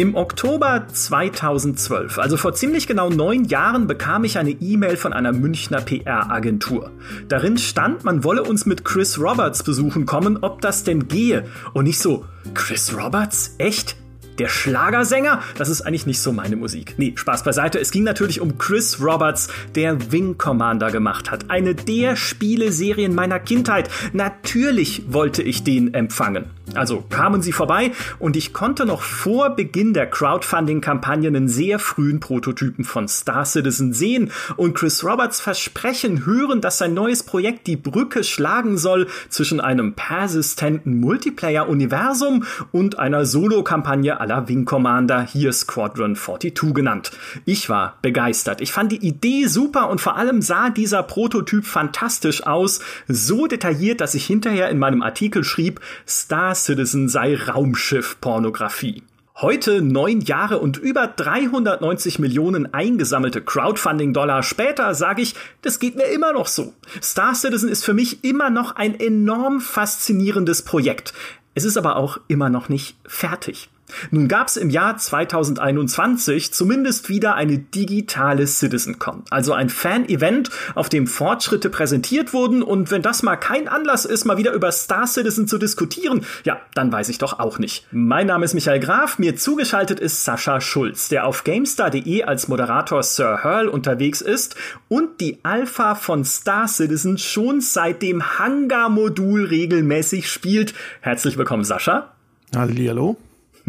Im Oktober 2012, also vor ziemlich genau neun Jahren, bekam ich eine E-Mail von einer Münchner PR-Agentur. Darin stand, man wolle uns mit Chris Roberts besuchen kommen, ob das denn gehe. Und nicht so, Chris Roberts? Echt? Der Schlagersänger? Das ist eigentlich nicht so meine Musik. Nee, Spaß beiseite. Es ging natürlich um Chris Roberts, der Wing Commander gemacht hat. Eine der Spieleserien meiner Kindheit. Natürlich wollte ich den empfangen. Also kamen sie vorbei und ich konnte noch vor Beginn der Crowdfunding-Kampagne einen sehr frühen Prototypen von Star Citizen sehen und Chris Roberts Versprechen hören, dass sein neues Projekt die Brücke schlagen soll zwischen einem persistenten Multiplayer-Universum und einer Solo-Kampagne aller Wing Commander, hier Squadron 42 genannt. Ich war begeistert. Ich fand die Idee super und vor allem sah dieser Prototyp fantastisch aus, so detailliert, dass ich hinterher in meinem Artikel schrieb, Star Citizen sei Raumschiff-Pornografie. Heute, neun Jahre und über 390 Millionen eingesammelte Crowdfunding-Dollar später, sage ich, das geht mir immer noch so. Star Citizen ist für mich immer noch ein enorm faszinierendes Projekt. Es ist aber auch immer noch nicht fertig. Nun gab es im Jahr 2021 zumindest wieder eine digitale CitizenCon, also ein Fan-Event, auf dem Fortschritte präsentiert wurden und wenn das mal kein Anlass ist, mal wieder über Star Citizen zu diskutieren, ja, dann weiß ich doch auch nicht. Mein Name ist Michael Graf, mir zugeschaltet ist Sascha Schulz, der auf GameStar.de als Moderator Sir Hurl unterwegs ist und die Alpha von Star Citizen schon seit dem Hangar-Modul regelmäßig spielt. Herzlich willkommen, Sascha. Hallo.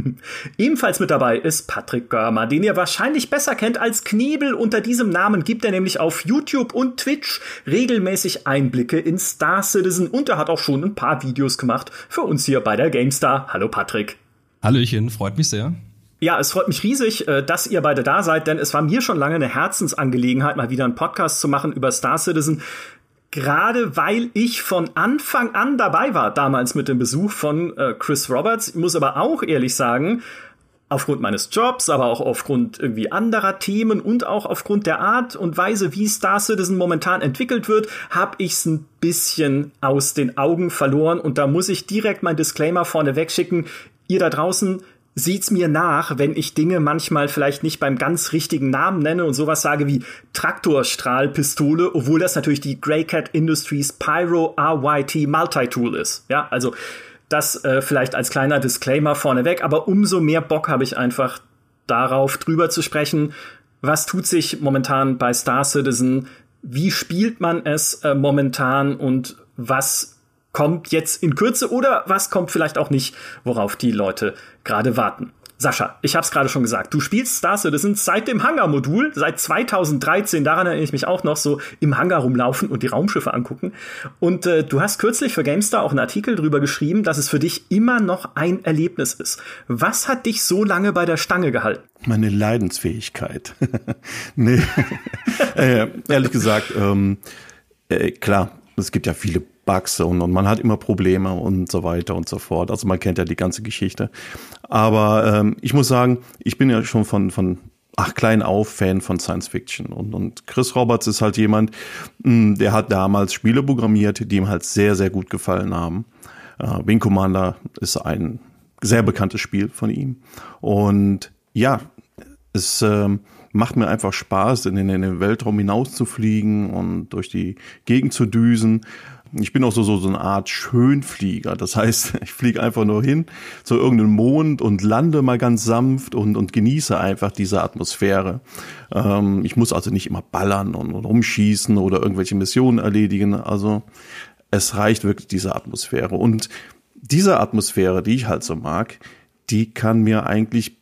Ebenfalls mit dabei ist Patrick Görmer, den ihr wahrscheinlich besser kennt als Knebel. Unter diesem Namen gibt er nämlich auf YouTube und Twitch regelmäßig Einblicke in Star Citizen und er hat auch schon ein paar Videos gemacht für uns hier bei der GameStar. Hallo Patrick. Hallöchen, freut mich sehr. Ja, es freut mich riesig, äh, dass ihr beide da seid, denn es war mir schon lange eine Herzensangelegenheit, mal wieder einen Podcast zu machen über Star Citizen gerade weil ich von Anfang an dabei war, damals mit dem Besuch von äh, Chris Roberts. Ich muss aber auch ehrlich sagen, aufgrund meines Jobs, aber auch aufgrund irgendwie anderer Themen und auch aufgrund der Art und Weise, wie Star Citizen momentan entwickelt wird, habe ich es ein bisschen aus den Augen verloren und da muss ich direkt mein Disclaimer vorne wegschicken. Ihr da draußen, sieht's mir nach, wenn ich Dinge manchmal vielleicht nicht beim ganz richtigen Namen nenne und sowas sage wie Traktorstrahlpistole, obwohl das natürlich die Greycat Industries Pyro RYT Multi-Tool ist. Ja, also das äh, vielleicht als kleiner Disclaimer vorneweg, aber umso mehr Bock habe ich einfach darauf, drüber zu sprechen. Was tut sich momentan bei Star Citizen? Wie spielt man es äh, momentan und was kommt jetzt in Kürze oder was kommt vielleicht auch nicht, worauf die Leute gerade warten. Sascha, ich habe es gerade schon gesagt, du spielst Star Citizen seit dem Hangar-Modul, seit 2013, daran erinnere ich mich auch noch, so im Hangar rumlaufen und die Raumschiffe angucken. Und äh, du hast kürzlich für GameStar auch einen Artikel drüber geschrieben, dass es für dich immer noch ein Erlebnis ist. Was hat dich so lange bei der Stange gehalten? Meine Leidensfähigkeit. nee, äh, ehrlich gesagt, ähm, äh, klar, es gibt ja viele Bugs und, und man hat immer Probleme und so weiter und so fort. Also man kennt ja die ganze Geschichte. Aber ähm, ich muss sagen, ich bin ja schon von, von ach klein auf Fan von Science Fiction und, und Chris Roberts ist halt jemand, mh, hm, der hat damals Spiele programmiert, die ihm halt sehr, sehr gut gefallen haben. Äh, Wing Commander ist ein sehr bekanntes Spiel von ihm. Und ja, es ähm, macht mir einfach Spaß, in den, in den Weltraum hinauszufliegen und durch die Gegend zu düsen. Ich bin auch so, so, so eine Art Schönflieger. Das heißt, ich fliege einfach nur hin zu irgendeinem Mond und lande mal ganz sanft und, und genieße einfach diese Atmosphäre. Ähm, ich muss also nicht immer ballern und, und rumschießen oder irgendwelche Missionen erledigen. Also es reicht wirklich diese Atmosphäre. Und diese Atmosphäre, die ich halt so mag, die kann mir eigentlich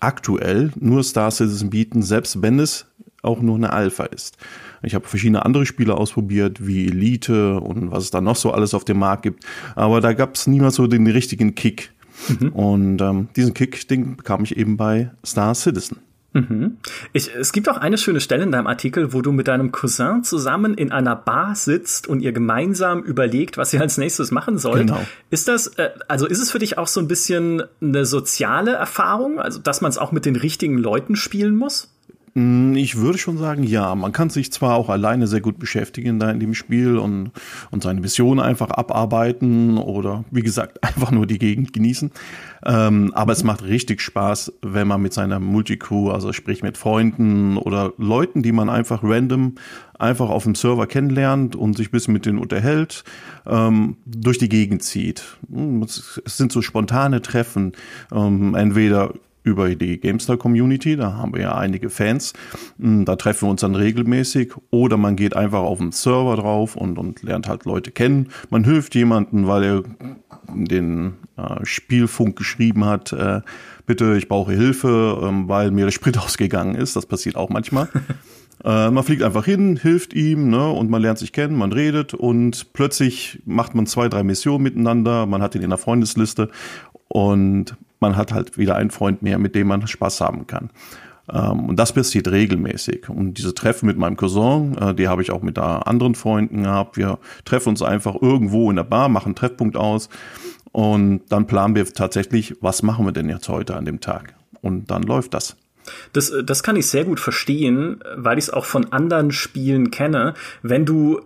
aktuell nur Star Citizen bieten, selbst wenn es auch nur eine Alpha ist. Ich habe verschiedene andere Spiele ausprobiert, wie Elite und was es da noch so alles auf dem Markt gibt. Aber da gab es niemals so den richtigen Kick. Mhm. Und ähm, diesen Kick, den bekam ich eben bei Star Citizen. Mhm. Ich, es gibt auch eine schöne Stelle in deinem Artikel, wo du mit deinem Cousin zusammen in einer Bar sitzt und ihr gemeinsam überlegt, was ihr als nächstes machen sollt. Genau. Ist das, äh, also ist es für dich auch so ein bisschen eine soziale Erfahrung, also dass man es auch mit den richtigen Leuten spielen muss? Hm, ich würde schon sagen, ja. Man kann sich zwar auch alleine sehr gut beschäftigen da in dem Spiel und, und seine Mission einfach abarbeiten oder wie gesagt einfach nur die Gegend genießen. Ähm, aber es macht richtig Spaß, wenn man mit seiner Multicrew, also sprich mit Freunden oder Leuten, die man einfach random einfach auf dem Server kennenlernt und sich bis mit denen unterhält, ähm, durch die Gegend zieht. Hm, es sind so spontane Treffen, ähm, entweder über die GameStar-Community, da haben wir ja einige Fans, hm, da treffen wir uns dann regelmäßig oder man geht einfach auf den Server drauf und, und lernt halt Leute kennen. Man hilft jemanden, weil er den äh, Spielfunk geschrieben hat, äh, bitte, ich brauche Hilfe, ähm, weil mir der Sprit ausgegangen ist. Das passiert auch manchmal. äh, man fliegt einfach hin, hilft ihm, ne, und man lernt sich kennen, man redet und plötzlich macht man zwei, drei Missionen miteinander, man hat ihn in der Freundesliste und man hat halt wieder einen Freund mehr, mit dem man Spaß haben kann. Ähm, und das passiert regelmäßig. Und diese Treffen mit meinem Cousin, äh, die habe ich auch mit anderen Freunden gehabt. Wir treffen uns einfach irgendwo in der Bar, machen einen Treffpunkt aus und dann planen wir tatsächlich, was machen wir denn jetzt heute an dem Tag? Und dann läuft das. Das, das kann ich sehr gut verstehen, weil ich es auch von anderen Spielen kenne. Wenn du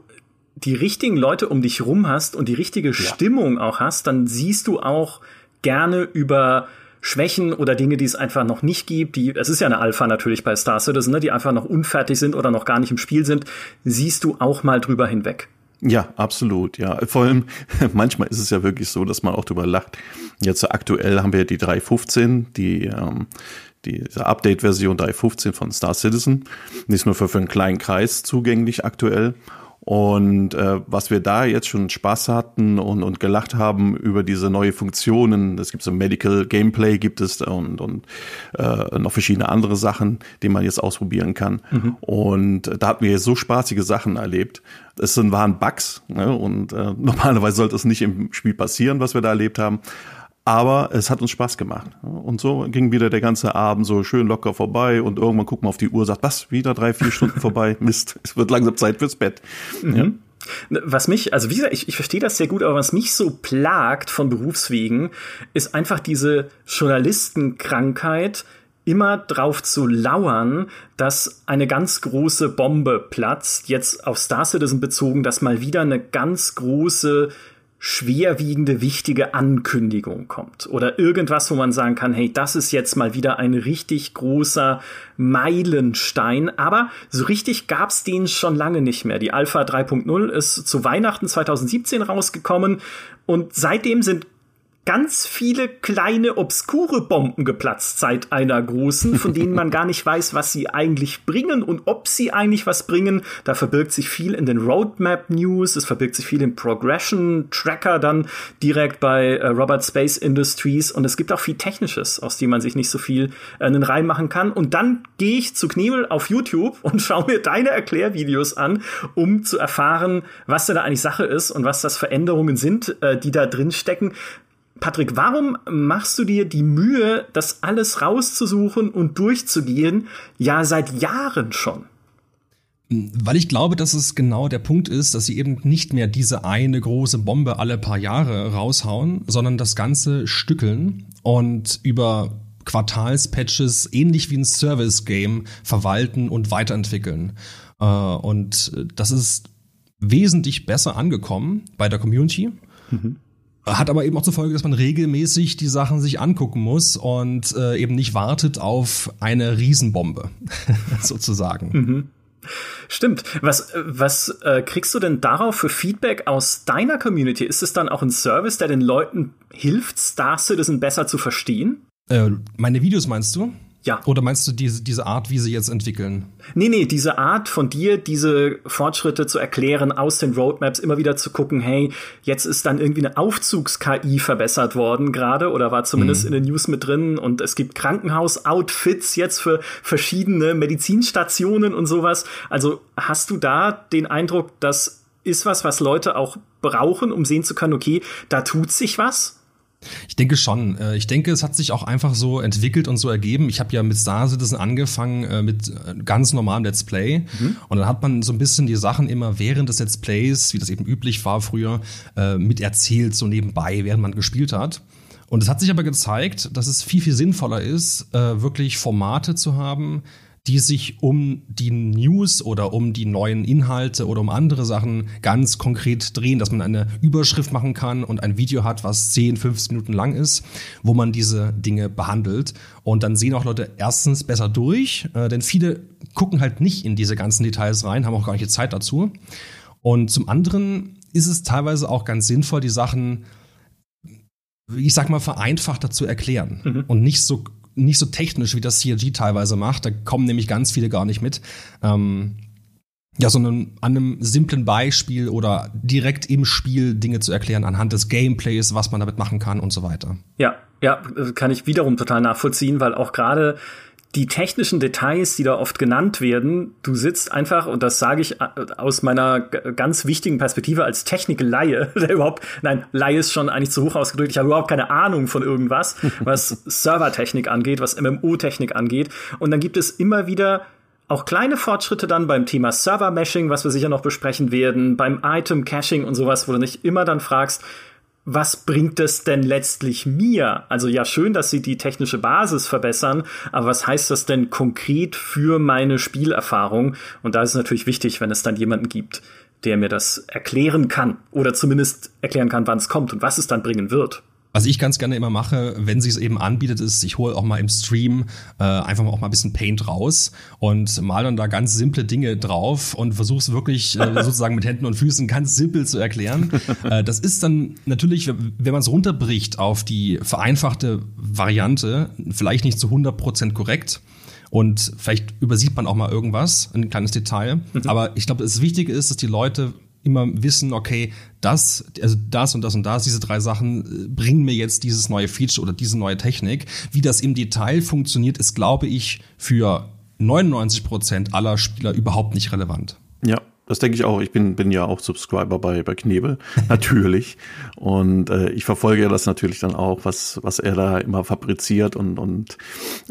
die richtigen Leute um dich rum hast und die richtige ja. Stimmung auch hast, dann siehst du auch gerne über Schwächen oder Dinge, die es einfach noch nicht gibt, die, es ist ja eine Alpha natürlich bei Star Citizen, ne, die einfach noch unfertig sind oder noch gar nicht im Spiel sind, siehst du auch mal drüber hinweg. Ja, absolut, ja. Vor allem, manchmal ist es ja wirklich so, dass man auch drüber lacht. Jetzt aktuell haben wir die 3.15, die, ähm, diese Update-Version 3.15 von Star Citizen. Nicht nur für, für einen kleinen Kreis zugänglich aktuell. Und äh, was wir da jetzt schon Spaß hatten und, und gelacht haben über diese neue Funktionen, es gibt so Medical Gameplay gibt es und, und äh, noch verschiedene andere Sachen, die man jetzt ausprobieren kann. Mhm. Und da hatten wir so spaßige Sachen erlebt. Es sind, waren Bugs ne? und äh, normalerweise sollte es nicht im Spiel passieren, was wir da erlebt haben. Aber es hat uns Spaß gemacht. Und so ging wieder der ganze Abend so schön locker vorbei und irgendwann guckt man auf die Uhr, sagt, was, wieder drei, vier Stunden vorbei? Mist, es wird langsam Zeit fürs Bett. Mhm. Ja. Was mich, also wie gesagt, ich, ich verstehe das sehr gut, aber was mich so plagt von Berufswegen, ist einfach diese Journalistenkrankheit, immer drauf zu lauern, dass eine ganz große Bombe platzt, jetzt auf Star Citizen bezogen, dass mal wieder eine ganz große schwerwiegende, wichtige Ankündigung kommt. Oder irgendwas, wo man sagen kann, hey, das ist jetzt mal wieder ein richtig großer Meilenstein, aber so richtig gab's den schon lange nicht mehr. Die Alpha 3.0 ist zu Weihnachten 2017 rausgekommen. Und seitdem sind ganz viele kleine obskure Bomben geplatzt seit einer großen, von denen man gar nicht weiß, was sie eigentlich bringen und ob sie eigentlich was bringen. Da verbirgt sich viel in den Roadmap News, es verbirgt sich viel im Progression Tracker dann direkt bei äh, Robert Space Industries und es gibt auch viel Technisches, aus dem man sich nicht so viel äh, einen Reim machen kann. Und dann gehe ich zu Knebel auf YouTube und schaue mir deine Erklärvideos an, um zu erfahren, was da eigentlich Sache ist und was das Veränderungen sind, äh, die da drin stecken. Patrick, warum machst du dir die Mühe, das alles rauszusuchen und durchzugehen? Ja, seit Jahren schon. Weil ich glaube, dass es genau der Punkt ist, dass sie eben nicht mehr diese eine große Bombe alle paar Jahre raushauen, sondern das Ganze stückeln und über Quartalspatches ähnlich wie ein Service-Game verwalten und weiterentwickeln. Äh, und das ist wesentlich besser angekommen bei der Community. Mhm. Hat aber eben auch zur Folge, dass man regelmäßig die Sachen sich angucken muss und äh, eben nicht wartet auf eine Riesenbombe, sozusagen. Mhm. Stimmt. Was, was äh, kriegst du denn darauf für Feedback aus deiner Community? Ist es dann auch ein Service, der den Leuten hilft, Star Citizen besser zu verstehen? Äh, meine Videos meinst du? Ja. Oder meinst du diese, diese Art, wie sie jetzt entwickeln? Nee, nee, diese Art von dir, diese Fortschritte zu erklären, aus den Roadmaps immer wieder zu gucken, hey, jetzt ist dann irgendwie eine Aufzugs-KI verbessert worden gerade oder war zumindest mhm. in den News mit drin und es gibt Krankenhaus-Outfits jetzt für verschiedene Medizinstationen und sowas. Also hast du da den Eindruck, das ist was, was Leute auch brauchen, um sehen zu können, okay, da tut sich was? Ich denke schon. Äh, ich denke, es hat sich auch einfach so entwickelt und so ergeben. Ich habe ja mit Star Citizen angefangen äh, mit äh, ganz normalem Let's Play. Mhm. Und dann hat man so ein bisschen die Sachen immer während des Let's Plays, wie das eben üblich war früher, mit erzählt, so nebenbei, während man gespielt hat. Und es hat sich aber gezeigt, dass es viel, viel sinnvoller ist, wirklich Formate zu haben, die sich um die News oder um die neuen Inhalte oder um andere Sachen ganz konkret drehen, dass man eine Überschrift machen kann und ein Video hat, was 10, 15 Minuten lang ist, wo man diese Dinge behandelt. Und dann sehen auch Leute erstens besser durch, äh, denn viele gucken halt nicht in diese ganzen Details rein, haben auch gar nicht die Zeit dazu. Und zum anderen ist es teilweise auch ganz sinnvoll, die Sachen, ich sag mal, vereinfachter zu erklären mhm. und nicht so nicht so technisch, wie das CRG teilweise macht. Da kommen nämlich ganz viele gar nicht mit. Ähm, ja, sondern an einem simplen Beispiel oder direkt im Spiel Dinge zu erklären anhand des Gameplays, was man damit machen kann und so weiter. Ja, ja, kann ich wiederum total nachvollziehen, weil auch gerade die technischen Details, die da oft genannt werden, du sitzt einfach, und das sage ich äh, aus meiner ganz wichtigen Perspektive als Technik-Laie, der überhaupt, nein, Laie ist schon eigentlich zu hoch ausgedrückt, ich habe überhaupt keine Ahnung von irgendwas, was Servertechnik angeht, was MMO-Technik angeht. Und dann gibt es immer wieder auch kleine Fortschritte dann beim Thema Server-Meshing, was wir sicher noch besprechen werden, beim Item-Caching und sowas, wo du nicht immer dann fragst, was bringt es denn letztlich mir? Also ja, schön, dass sie die technische Basis verbessern, aber was heißt das denn konkret für meine Spielerfahrung? Und da ist es natürlich wichtig, wenn es dann jemanden gibt, der mir das erklären kann oder zumindest erklären kann, wann es kommt und was es dann bringen wird. Was ich ganz gerne immer mache, wenn sie es eben anbietet, ist, ich hole auch mal im Stream äh, einfach mal auch mal ein bisschen Paint raus und mal dann da ganz simple Dinge drauf und versuche es wirklich äh, sozusagen mit Händen und Füßen ganz simpel zu erklären. äh, das ist dann natürlich, wenn man es runterbricht auf die vereinfachte Variante, vielleicht nicht zu 100% korrekt. Und vielleicht übersieht man auch mal irgendwas, ein kleines Detail. Mhm. Aber ich glaube, das Wichtige ist, dass die Leute immer wissen, okay, das, also das und das und das, diese drei Sachen äh, bringen mir jetzt dieses neue Feature oder diese neue Technik. Wie das im Detail funktioniert, ist, glaube ich, für 99 Prozent aller Spieler überhaupt nicht relevant. Ja, das denke ich auch. Ich bin, bin ja auch Subscriber bei, bei Knebel, natürlich. und äh, ich verfolge ja das natürlich dann auch, was, was er da immer fabriziert und, und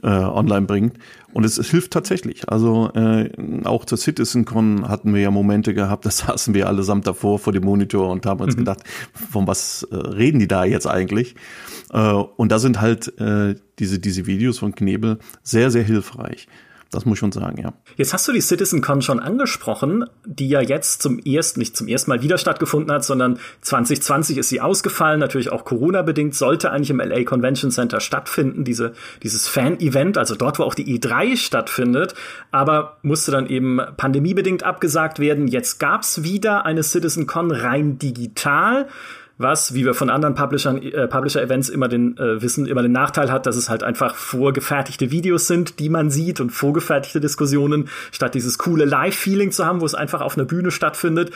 äh, online bringt. Und es, es hilft tatsächlich. Also äh, auch zur CitizenCon hatten wir ja Momente gehabt, da saßen wir allesamt davor vor dem Monitor und haben uns mhm. gedacht, von was äh, reden die da jetzt eigentlich? Äh, und da sind halt äh, diese, diese Videos von Knebel sehr, sehr hilfreich. Das muss ich schon sagen, ja. Jetzt hast du die CitizenCon schon angesprochen, die ja jetzt zum ersten, nicht zum ersten Mal wieder stattgefunden hat, sondern 2020 ist sie ausgefallen, natürlich auch Corona-bedingt, sollte eigentlich im LA Convention Center stattfinden, diese, dieses Fan-Event, also dort, wo auch die E3 stattfindet, aber musste dann eben pandemiebedingt abgesagt werden. Jetzt gab's wieder eine CitizenCon rein digital was, wie wir von anderen Publishern, äh, Publisher-Events immer den äh, wissen, immer den Nachteil hat, dass es halt einfach vorgefertigte Videos sind, die man sieht und vorgefertigte Diskussionen, statt dieses coole Live-Feeling zu haben, wo es einfach auf einer Bühne stattfindet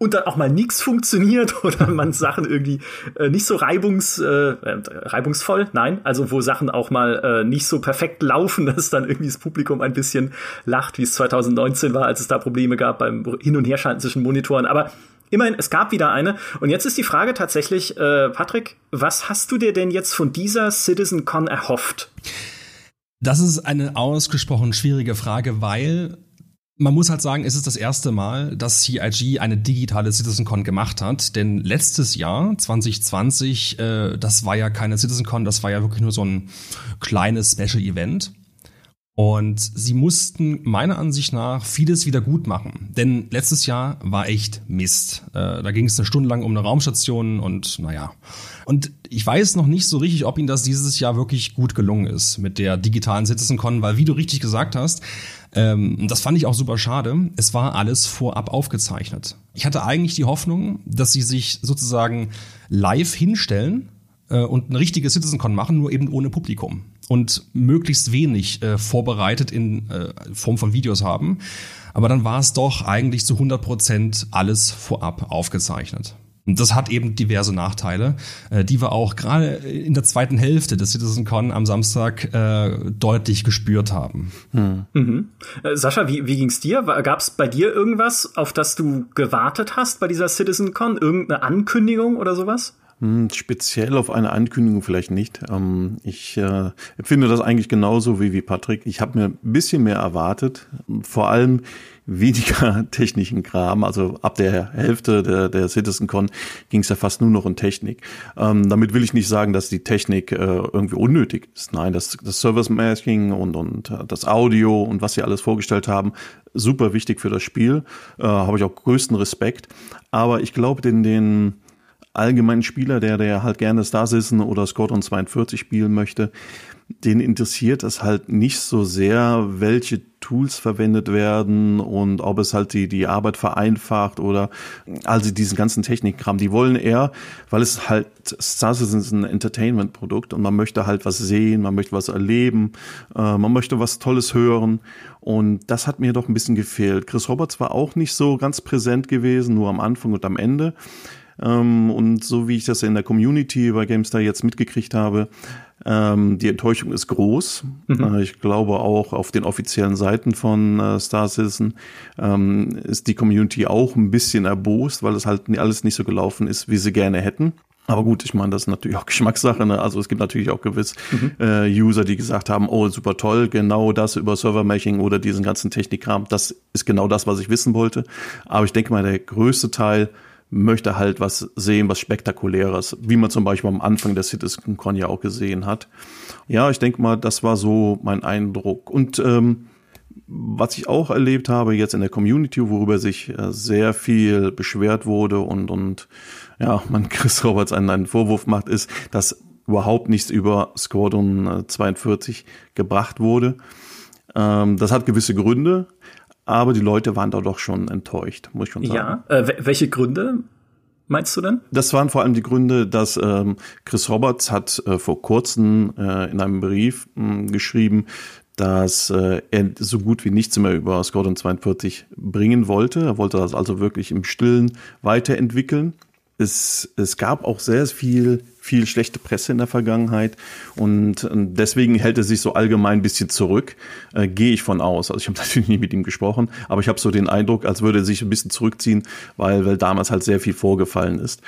und dann auch mal nichts funktioniert oder man Sachen irgendwie äh, nicht so reibungs, äh, äh, reibungsvoll, nein, also wo Sachen auch mal äh, nicht so perfekt laufen, dass dann irgendwie das Publikum ein bisschen lacht, wie es 2019 war, als es da Probleme gab beim Hin- und Herschalten zwischen Monitoren. Aber Immerhin, es gab wieder eine. Und jetzt ist die Frage tatsächlich, äh, Patrick, was hast du dir denn jetzt von dieser CitizenCon erhofft? Das ist eine ausgesprochen schwierige Frage, weil man muss halt sagen, es ist das erste Mal, dass CIG eine digitale CitizenCon gemacht hat. Denn letztes Jahr, 2020, äh, das war ja keine CitizenCon, das war ja wirklich nur so ein kleines Special-Event. Und sie mussten meiner Ansicht nach vieles wieder gut machen. Denn letztes Jahr war echt Mist. Äh, da ging es eine Stunde lang um eine Raumstation und naja. Und ich weiß noch nicht so richtig, ob ihnen das dieses Jahr wirklich gut gelungen ist mit der digitalen CitizenCon, weil wie du richtig gesagt hast, ähm, das fand ich auch super schade, es war alles vorab aufgezeichnet. Ich hatte eigentlich die Hoffnung, dass sie sich sozusagen live hinstellen äh, und eine richtige CitizenCon machen, nur eben ohne Publikum und möglichst wenig äh, vorbereitet in äh, Form von Videos haben. Aber dann war es doch eigentlich zu 100 Prozent alles vorab aufgezeichnet. Und das hat eben diverse Nachteile, äh, die wir auch gerade in der zweiten Hälfte des CitizenCon am Samstag äh, deutlich gespürt haben. Hm. Mhm. Äh, Sascha, wie, wie ging's dir? Gab es bei dir irgendwas, auf das du gewartet hast bei dieser CitizenCon? Irgendeine Ankündigung oder sowas? Hm, speziell auf eine Ankündigung vielleicht nicht. Ähm, ich äh, empfinde das eigentlich genauso wie, wie Patrick. Ich habe mir ein bisschen mehr erwartet. Vor allem weniger technischen Kram. Also ab der Hälfte der, der CitizenCon ging es ja fast nur noch um Technik. Ähm, damit will ich nicht sagen, dass die Technik äh, irgendwie unnötig ist. Nein, das, das Service Masking und, und äh, das Audio und was sie alles vorgestellt haben, super wichtig für das Spiel. Äh, Habe ich auch größten Respekt. Aber ich glaube, den, den allgemeinen Spieler, der, der halt gerne Star Citizen oder Squadron 42 spielen möchte, den interessiert es halt nicht so sehr, welche Tools verwendet werden und ob es halt die, die Arbeit vereinfacht oder also diesen ganzen Technikkram. Die wollen eher, weil es halt Star Citizen ist ein Entertainment-Produkt und man möchte halt was sehen, man möchte was erleben, äh, man möchte was Tolles hören und das hat mir doch ein bisschen gefehlt. Chris Roberts war auch nicht so ganz präsent gewesen, nur am Anfang und am Ende. Ähm, und so wie ich das in der Community bei GameStar jetzt mitgekriegt habe, ähm, die Enttäuschung ist groß. Mhm. Äh, ich glaube auch auf den offiziellen Seiten von äh, Star Citizen ähm, ist die Community auch ein bisschen erbost, weil es halt alles nicht so gelaufen ist, wie sie gerne hätten. Aber gut, ich meine, das ist natürlich auch Geschmackssache. Ne? Also es gibt natürlich auch gewiss mhm. äh, User, die gesagt haben, oh, super toll, genau das über Server-Mashing oder diesen ganzen Technikkram, das ist genau das, was ich wissen wollte. Aber ich denke mal, der größte Teil möchte halt was sehen, was Spektakuläres, wie man zum Beispiel am Anfang der CitizenCon ja auch gesehen hat. Ja, ich denke mal, das war so mein Eindruck. Und ähm, was ich auch erlebt habe jetzt in der Community, worüber sich äh, sehr viel beschwert wurde und, und ja, man Chris Roberts einen, einen Vorwurf macht, ist, dass überhaupt nichts über Squadron 42 äh, gebracht wurde. Ähm, das hat gewisse Gründe aber die Leute waren da doch schon enttäuscht, muss ich schon sagen. Ja, äh, welche Gründe meinst du denn? Das waren vor allem die Gründe, dass ähm, Chris Roberts hat äh, vor kurzem äh, in einem Brief mh, geschrieben, dass äh, er so gut wie nichts mehr über Squadron 42 bringen wollte. Er wollte das also wirklich im Stillen weiterentwickeln es, es gab auch sehr viel, viel schlechte Presse in der Vergangenheit und deswegen hält er sich so allgemein ein bisschen zurück, äh, gehe ich von aus. Also ich habe natürlich nie mit ihm gesprochen, aber ich habe so den Eindruck, als würde er sich ein bisschen zurückziehen, weil, weil damals halt sehr viel vorgefallen ist.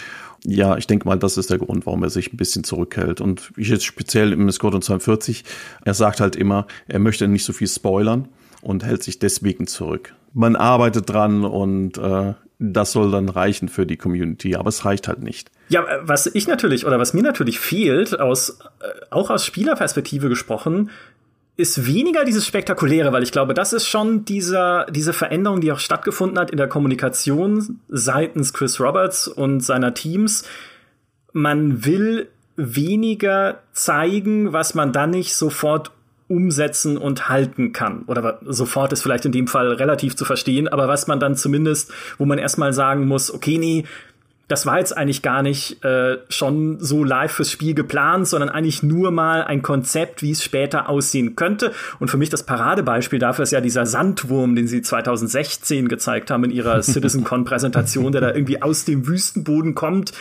Ja, ich denke mal, das ist der Grund, warum er sich ein bisschen zurückhält. Und ich jetzt speziell im Squadron 42, er sagt halt immer, er möchte nicht so viel spoilern und hält sich deswegen zurück. Man arbeitet dran und äh, das soll dann reichen für die Community, aber es reicht halt nicht. Ja, was ich natürlich oder was mir natürlich fehlt, aus, äh, auch aus Spielerperspektive gesprochen, ist weniger dieses Spektakuläre, weil ich glaube, das ist schon dieser, diese Veränderung, die auch stattgefunden hat in der Kommunikation seitens Chris Roberts und seiner Teams. Man will weniger zeigen, was man dann nicht sofort umsetzen und halten kann. Oder sofort ist vielleicht in dem Fall relativ zu verstehen, aber was man dann zumindest, wo man erstmal sagen muss, okay, nee, das war jetzt eigentlich gar nicht äh, schon so live fürs Spiel geplant, sondern eigentlich nur mal ein Konzept, wie es später aussehen könnte. Und für mich das Paradebeispiel dafür ist ja dieser Sandwurm, den sie 2016 gezeigt haben in ihrer CitizenCon-Präsentation, der da irgendwie aus dem Wüstenboden kommt,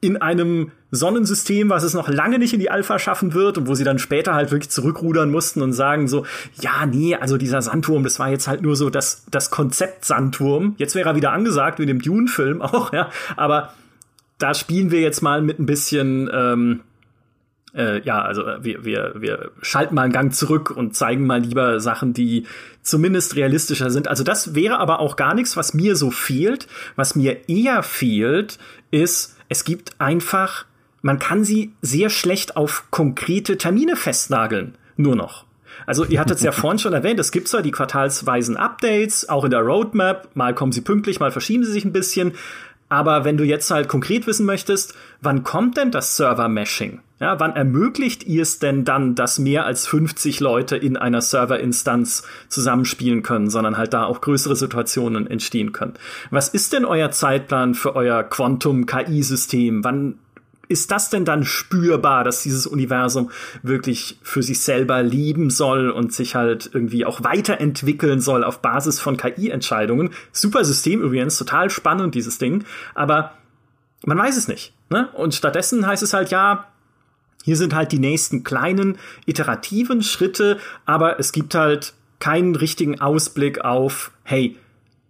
in einem Sonnensystem, was es noch lange nicht in die Alpha schaffen wird und wo sie dann später halt wirklich zurückrudern mussten und sagen so, ja, nee, also dieser Sandturm, das war jetzt halt nur so das, das Konzept Sandturm. Jetzt wäre er wieder angesagt, wie in dem Dune-Film auch, ja, aber da spielen wir jetzt mal mit ein bisschen, ähm, äh, ja, also äh, wir, wir, wir schalten mal einen Gang zurück und zeigen mal lieber Sachen, die zumindest realistischer sind. Also das wäre aber auch gar nichts, was mir so fehlt. Was mir eher fehlt, ist, es gibt einfach, man kann sie sehr schlecht auf konkrete Termine festnageln. Nur noch. Also ihr hattet es ja vorhin schon erwähnt, es gibt zwar die quartalsweisen Updates, auch in der Roadmap, mal kommen sie pünktlich, mal verschieben sie sich ein bisschen, aber wenn du jetzt halt konkret wissen möchtest, wann kommt denn das Server-Meshing? Ja, wann ermöglicht ihr es denn dann, dass mehr als 50 Leute in einer Serverinstanz zusammenspielen können, sondern halt da auch größere Situationen entstehen können? Was ist denn euer Zeitplan für euer Quantum-KI-System? Wann ist das denn dann spürbar, dass dieses Universum wirklich für sich selber leben soll und sich halt irgendwie auch weiterentwickeln soll auf Basis von KI-Entscheidungen? Super System übrigens, total spannend, dieses Ding. Aber man weiß es nicht. Ne? Und stattdessen heißt es halt, ja, hier sind halt die nächsten kleinen iterativen Schritte, aber es gibt halt keinen richtigen Ausblick auf, hey,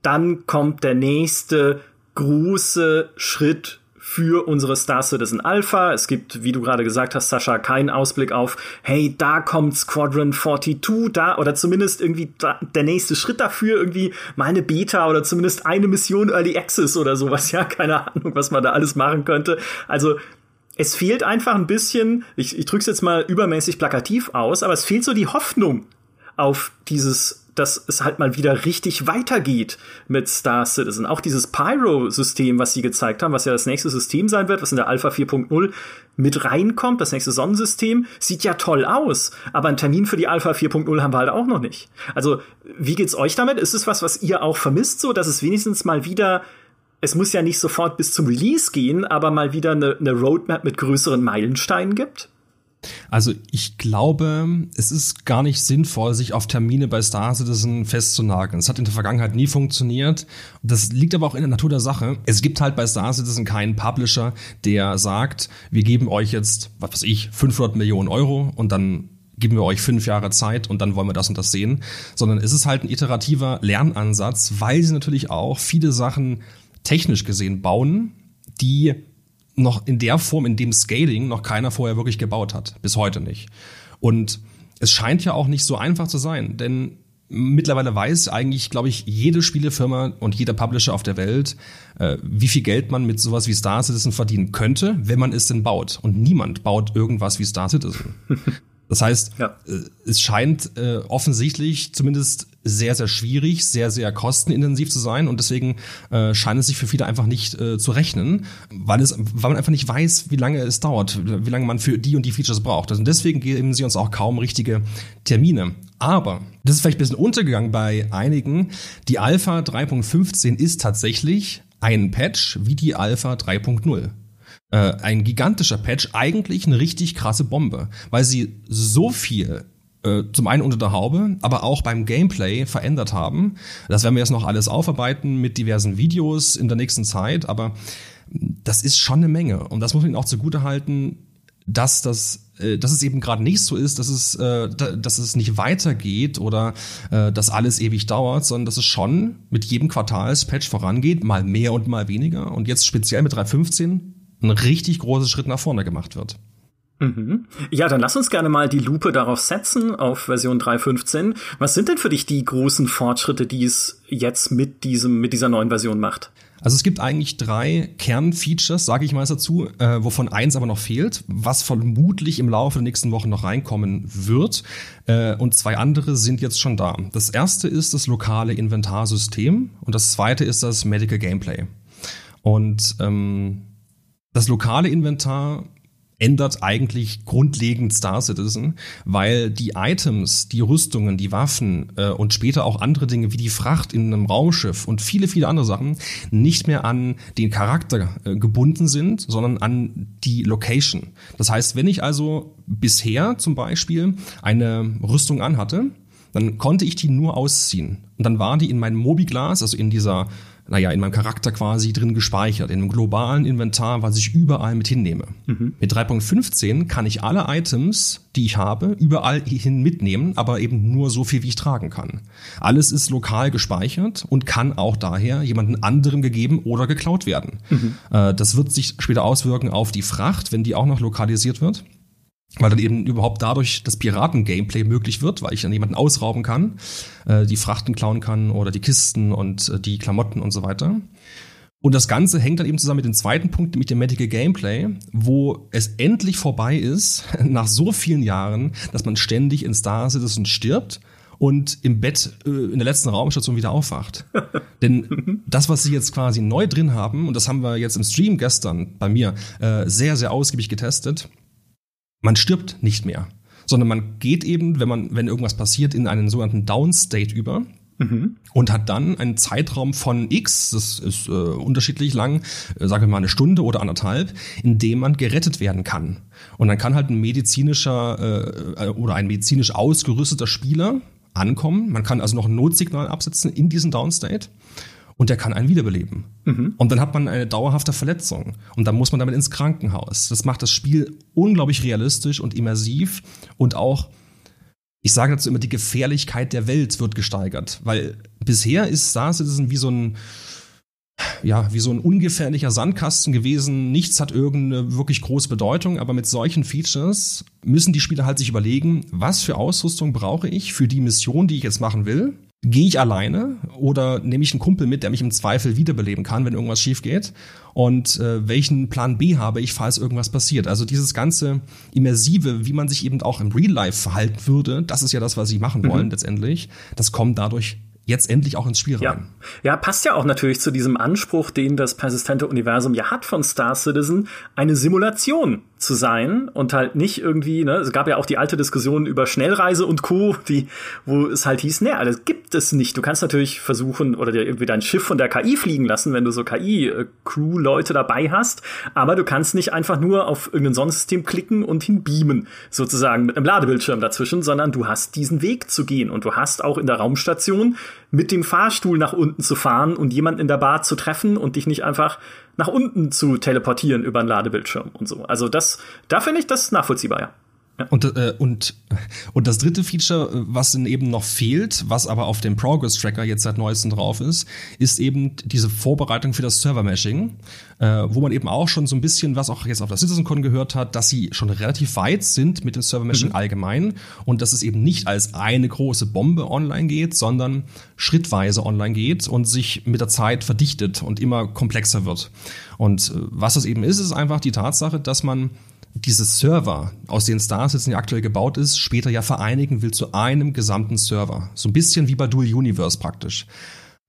dann kommt der nächste große Schritt für unsere Star Citizen Alpha. Es gibt, wie du gerade gesagt hast, Sascha, keinen Ausblick auf, hey, da kommt Squadron 42, da, oder zumindest irgendwie da, der nächste Schritt dafür, irgendwie mal eine Beta oder zumindest eine Mission Early Access oder sowas. Ja, keine Ahnung, was man da alles machen könnte. Also, es fehlt einfach ein bisschen, ich, ich drücke es jetzt mal übermäßig plakativ aus, aber es fehlt so die Hoffnung auf dieses dass es halt mal wieder richtig weitergeht mit Star Citizen. Auch dieses Pyro-System, was sie gezeigt haben, was ja das nächste System sein wird, was in der Alpha 4.0 mit reinkommt, das nächste Sonnensystem, sieht ja toll aus. Aber einen Termin für die Alpha 4.0 haben wir halt auch noch nicht. Also, wie geht's euch damit? Ist es was, was ihr auch vermisst, so, dass es wenigstens mal wieder es muss ja nicht sofort bis zum Release gehen, aber mal wieder eine, eine Roadmap mit größeren Meilensteinen gibt? Also ich glaube, es ist gar nicht sinnvoll, sich auf Termine bei Star Citizen festzunageln. Es hat in der Vergangenheit nie funktioniert. Das liegt aber auch in der Natur der Sache. Es gibt halt bei Star Citizen keinen Publisher, der sagt, wir geben euch jetzt, was weiß ich, 500 Millionen Euro und dann geben wir euch fünf Jahre Zeit und dann wollen wir das und das sehen, sondern es ist halt ein iterativer Lernansatz, weil sie natürlich auch viele Sachen technisch gesehen bauen, die noch in der Form, in dem Scaling noch keiner vorher wirklich gebaut hat. Bis heute nicht. Und es scheint ja auch nicht so einfach zu sein, denn mittlerweile weiß eigentlich, glaube ich, jede Spielefirma und jeder Publisher auf der Welt, äh, wie viel Geld man mit sowas wie Star Citizen verdienen könnte, wenn man es denn baut. Und niemand baut irgendwas wie Star Citizen. Das heißt, ja. Äh, es scheint äh, offensichtlich zumindest sehr, sehr schwierig, sehr, sehr kostenintensiv zu sein und deswegen äh, scheint es sich für viele einfach nicht äh, zu rechnen, weil, es, weil man einfach nicht weiß, wie lange es dauert, wie lange man für die und die Features braucht. Und deswegen geben sie uns auch kaum richtige Termine. Aber, das ist vielleicht ein bisschen untergegangen bei einigen, die Alpha 3.15 ist tatsächlich ein Patch wie die Alpha 3.0 äh, ein gigantischer Patch, eigentlich eine richtig krasse Bombe, weil sie so viel äh, zum einen unter der Haube, aber auch beim Gameplay verändert haben. Das werden wir jetzt noch alles aufarbeiten mit diversen Videos in der nächsten Zeit, aber das ist schon eine Menge. Und das muss man ihnen auch zugute halten, dass das äh, dass es eben gerade nicht so ist, dass es, äh, dass es nicht weitergeht oder äh, dass alles ewig dauert, sondern dass es schon mit jedem Quartalspatch vorangeht, mal mehr und mal weniger. Und jetzt speziell mit 3.15 ein richtig großer Schritt nach vorne gemacht wird. Mhm. Ja, dann lass uns gerne mal die Lupe darauf setzen, auf Version 3.15. Was sind denn für dich die großen Fortschritte, die es jetzt mit diesem, mit dieser neuen Version macht? Also es gibt eigentlich drei Kernfeatures, sage ich mal dazu, äh, wovon eins aber noch fehlt, was vermutlich im Laufe der nächsten Wochen noch reinkommen wird. Äh, und zwei andere sind jetzt schon da. Das erste ist das lokale Inventarsystem und das zweite ist das Medical Gameplay. Und ähm, das lokale Inventar ändert eigentlich grundlegend Star Citizen, weil die Items, die Rüstungen, die Waffen äh, und später auch andere Dinge wie die Fracht in einem Raumschiff und viele, viele andere Sachen nicht mehr an den Charakter äh, gebunden sind, sondern an die Location. Das heißt, wenn ich also bisher zum Beispiel eine Rüstung anhatte, dann konnte ich die nur ausziehen. Und dann war die in meinem Mobiglas, also in dieser naja, in meinem Charakter quasi drin gespeichert, in einem globalen Inventar, was ich überall mit hinnehme. Mhm. Mit 3.15 kann ich alle Items, die ich habe, überall hin mitnehmen, aber eben nur so viel, wie ich tragen kann. Alles ist lokal gespeichert und kann auch daher jemanden anderem gegeben oder geklaut werden. Mhm. Äh, das wird sich später auswirken auf die Fracht, wenn die auch noch lokalisiert wird weil dann eben überhaupt dadurch das Piraten-Gameplay möglich wird, weil ich dann jemanden ausrauben kann, äh, die Frachten klauen kann oder die Kisten und äh, die Klamotten und so weiter. Und das Ganze hängt dann eben zusammen mit dem zweiten Punkt, mit dem Medical Gameplay, wo es endlich vorbei ist, nach so vielen Jahren, dass man ständig in Star Citizen stirbt und im Bett äh, in der letzten Raumstation wieder aufwacht. Denn das, was sie jetzt quasi neu drin haben, und das haben wir jetzt im Stream gestern bei mir äh, sehr, sehr ausgiebig getestet, man stirbt nicht mehr, sondern man geht eben, wenn man, wenn irgendwas passiert, in einen sogenannten Downstate über. Mhm. Und hat dann einen Zeitraum von X, das ist äh, unterschiedlich lang, äh, sagen wir mal eine Stunde oder anderthalb, in dem man gerettet werden kann. Und dann kann halt ein medizinischer äh, oder ein medizinisch ausgerüsteter Spieler ankommen. Man kann also noch ein Notsignal absetzen in diesen Downstate und der kann einen wiederbeleben. Mhm. Und dann hat man eine dauerhafte Verletzung und dann muss man damit ins Krankenhaus. Das macht das Spiel unglaublich realistisch und immersiv und auch ich sage dazu immer, die Gefährlichkeit der Welt wird gesteigert, weil bisher ist Star Citizen wie so ein ja, wie so ein ungefährlicher Sandkasten gewesen. Nichts hat irgendeine wirklich große Bedeutung, aber mit solchen Features müssen die Spieler halt sich überlegen, was für Ausrüstung brauche ich für die Mission, die ich jetzt machen will. Gehe ich alleine oder nehme ich einen Kumpel mit, der mich im Zweifel wiederbeleben kann, wenn irgendwas schief geht? Und äh, welchen Plan B habe ich, falls irgendwas passiert? Also dieses ganze Immersive, wie man sich eben auch im Real Life verhalten würde, das ist ja das, was sie machen wollen mhm. letztendlich. Das kommt dadurch jetzt endlich auch ins Spiel rein. Ja. ja, passt ja auch natürlich zu diesem Anspruch, den das persistente Universum ja hat von Star Citizen, eine Simulation zu sein und halt nicht irgendwie, ne, es gab ja auch die alte Diskussion über Schnellreise und Co., die, wo es halt hieß, ne, das gibt es nicht. Du kannst natürlich versuchen oder dir irgendwie dein Schiff von der KI fliegen lassen, wenn du so KI-Crew-Leute dabei hast, aber du kannst nicht einfach nur auf irgendein Sonnensystem klicken und hinbeamen, sozusagen mit einem Ladebildschirm dazwischen, sondern du hast diesen Weg zu gehen und du hast auch in der Raumstation mit dem Fahrstuhl nach unten zu fahren und jemanden in der Bar zu treffen und dich nicht einfach nach unten zu teleportieren über einen Ladebildschirm und so. Also das, da finde ich das nachvollziehbar, ja. Und, äh, und, und das dritte Feature, was dann eben noch fehlt, was aber auf dem Progress Tracker jetzt seit neuestem drauf ist, ist eben diese Vorbereitung für das Server Meshing, äh, wo man eben auch schon so ein bisschen, was auch jetzt auf der CitizenCon gehört hat, dass sie schon relativ weit sind mit dem Server Meshing mhm. allgemein und dass es eben nicht als eine große Bombe online geht, sondern schrittweise online geht und sich mit der Zeit verdichtet und immer komplexer wird. Und äh, was das eben ist, ist einfach die Tatsache, dass man diese Server, aus denen Star Citizen ja aktuell gebaut ist, später ja vereinigen will zu einem gesamten Server. So ein bisschen wie bei Dual Universe praktisch.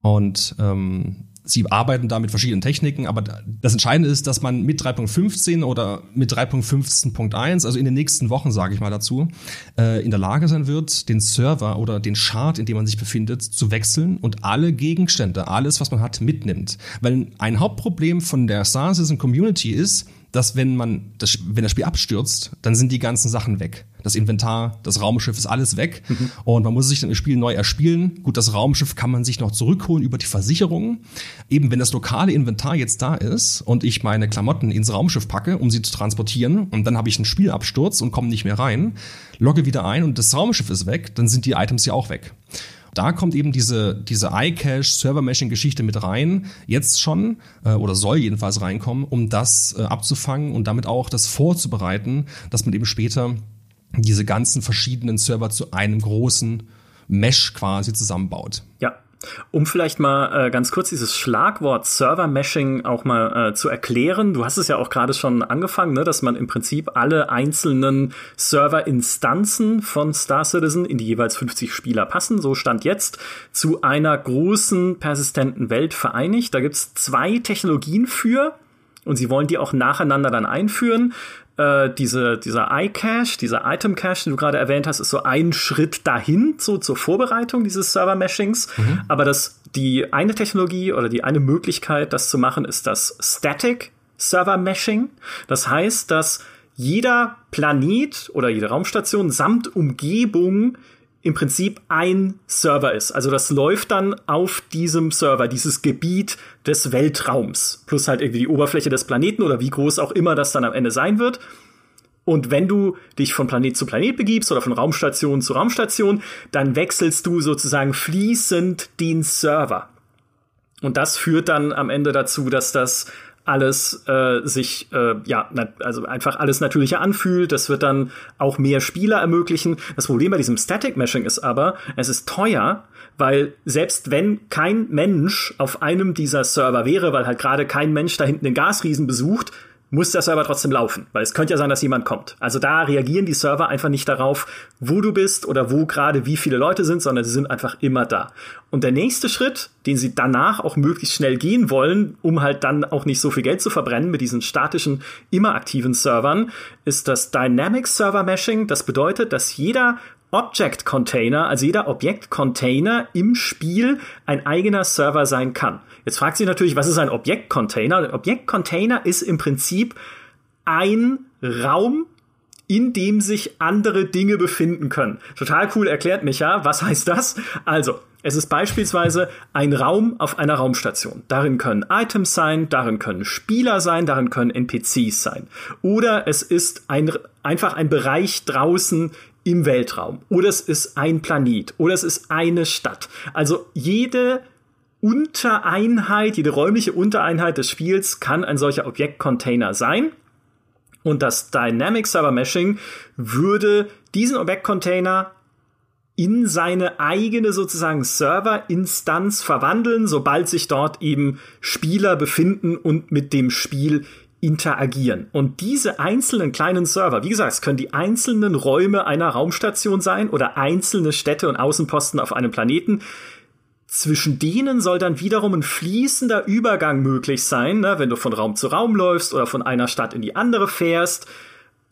Und ähm, sie arbeiten da mit verschiedenen Techniken, aber das Entscheidende ist, dass man mit 3.15 oder mit 3.15.1, also in den nächsten Wochen, sage ich mal dazu, äh, in der Lage sein wird, den Server oder den Chart, in dem man sich befindet, zu wechseln und alle Gegenstände, alles, was man hat, mitnimmt. Weil ein Hauptproblem von der Star Citizen Community ist, dass wenn man das, wenn das Spiel abstürzt, dann sind die ganzen Sachen weg. Das Inventar, das Raumschiff ist alles weg mhm. und man muss sich dann das Spiel neu erspielen. Gut, das Raumschiff kann man sich noch zurückholen über die Versicherung. Eben wenn das lokale Inventar jetzt da ist und ich meine Klamotten ins Raumschiff packe, um sie zu transportieren und dann habe ich einen Spielabsturz und komme nicht mehr rein, logge wieder ein und das Raumschiff ist weg, dann sind die Items ja auch weg. Da kommt eben diese, diese iCache Server-Meshing-Geschichte mit rein, jetzt schon, äh, oder soll jedenfalls reinkommen, um das äh, abzufangen und damit auch das vorzubereiten, dass man eben später diese ganzen verschiedenen Server zu einem großen Mesh quasi zusammenbaut. Ja, um vielleicht mal äh, ganz kurz dieses Schlagwort Server-Meshing auch mal äh, zu erklären. Du hast es ja auch gerade schon angefangen, ne, dass man im Prinzip alle einzelnen Server-Instanzen von Star Citizen in die jeweils 50 Spieler passen, so stand jetzt, zu einer großen persistenten Welt vereinigt. Da gibt's zwei Technologien für. Und sie wollen die auch nacheinander dann einführen äh, diese, dieser iCache, dieser Item-Cache, den du gerade erwähnt hast, ist so ein Schritt dahin, so zur Vorbereitung dieses Server-Meshings. Mhm. Aber das, die eine Technologie oder die eine Möglichkeit, das zu machen, ist das Static Server-Meshing. Das heißt, dass jeder Planet oder jede Raumstation samt Umgebung im Prinzip ein Server ist. Also das läuft dann auf diesem Server, dieses Gebiet des Weltraums, plus halt irgendwie die Oberfläche des Planeten oder wie groß auch immer das dann am Ende sein wird. Und wenn du dich von Planet zu Planet begibst oder von Raumstation zu Raumstation, dann wechselst du sozusagen fließend den Server. Und das führt dann am Ende dazu, dass das alles äh, sich äh, ja also einfach alles natürlicher anfühlt. Das wird dann auch mehr Spieler ermöglichen. Das Problem bei diesem Static Meshing ist aber, es ist teuer, weil selbst wenn kein Mensch auf einem dieser Server wäre, weil halt gerade kein Mensch da hinten den Gasriesen besucht, muss der Server trotzdem laufen, weil es könnte ja sein, dass jemand kommt. Also da reagieren die Server einfach nicht darauf, wo du bist oder wo gerade wie viele Leute sind, sondern sie sind einfach immer da. Und der nächste Schritt, den sie danach auch möglichst schnell gehen wollen, um halt dann auch nicht so viel Geld zu verbrennen mit diesen statischen, immer aktiven Servern, ist das Dynamic Server Meshing. Das bedeutet, dass jeder Object Container, also jeder Objekt Container im Spiel ein eigener Server sein kann. Jetzt fragt sich natürlich, was ist ein Objekt Container? Ein Objekt Container ist im Prinzip ein Raum, in dem sich andere Dinge befinden können. Total cool erklärt Micha. Was heißt das? Also, es ist beispielsweise ein Raum auf einer Raumstation. Darin können Items sein, darin können Spieler sein, darin können NPCs sein. Oder es ist ein, einfach ein Bereich draußen im Weltraum. Oder es ist ein Planet. Oder es ist eine Stadt. Also jede Untereinheit, jede räumliche Untereinheit des Spiels kann ein solcher Objektcontainer sein. Und das Dynamic Server Meshing würde diesen Objektcontainer in seine eigene sozusagen Serverinstanz verwandeln, sobald sich dort eben Spieler befinden und mit dem Spiel interagieren. Und diese einzelnen kleinen Server, wie gesagt, es können die einzelnen Räume einer Raumstation sein oder einzelne Städte und Außenposten auf einem Planeten, zwischen denen soll dann wiederum ein fließender Übergang möglich sein, ne, wenn du von Raum zu Raum läufst oder von einer Stadt in die andere fährst.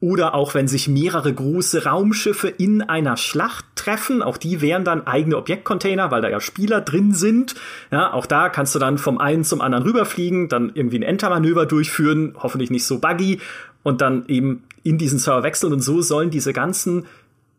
Oder auch wenn sich mehrere große Raumschiffe in einer Schlacht treffen, auch die wären dann eigene Objektcontainer, weil da ja Spieler drin sind. Ja, auch da kannst du dann vom einen zum anderen rüberfliegen, dann irgendwie ein Entermanöver durchführen, hoffentlich nicht so buggy, und dann eben in diesen Server wechseln. Und so sollen diese ganzen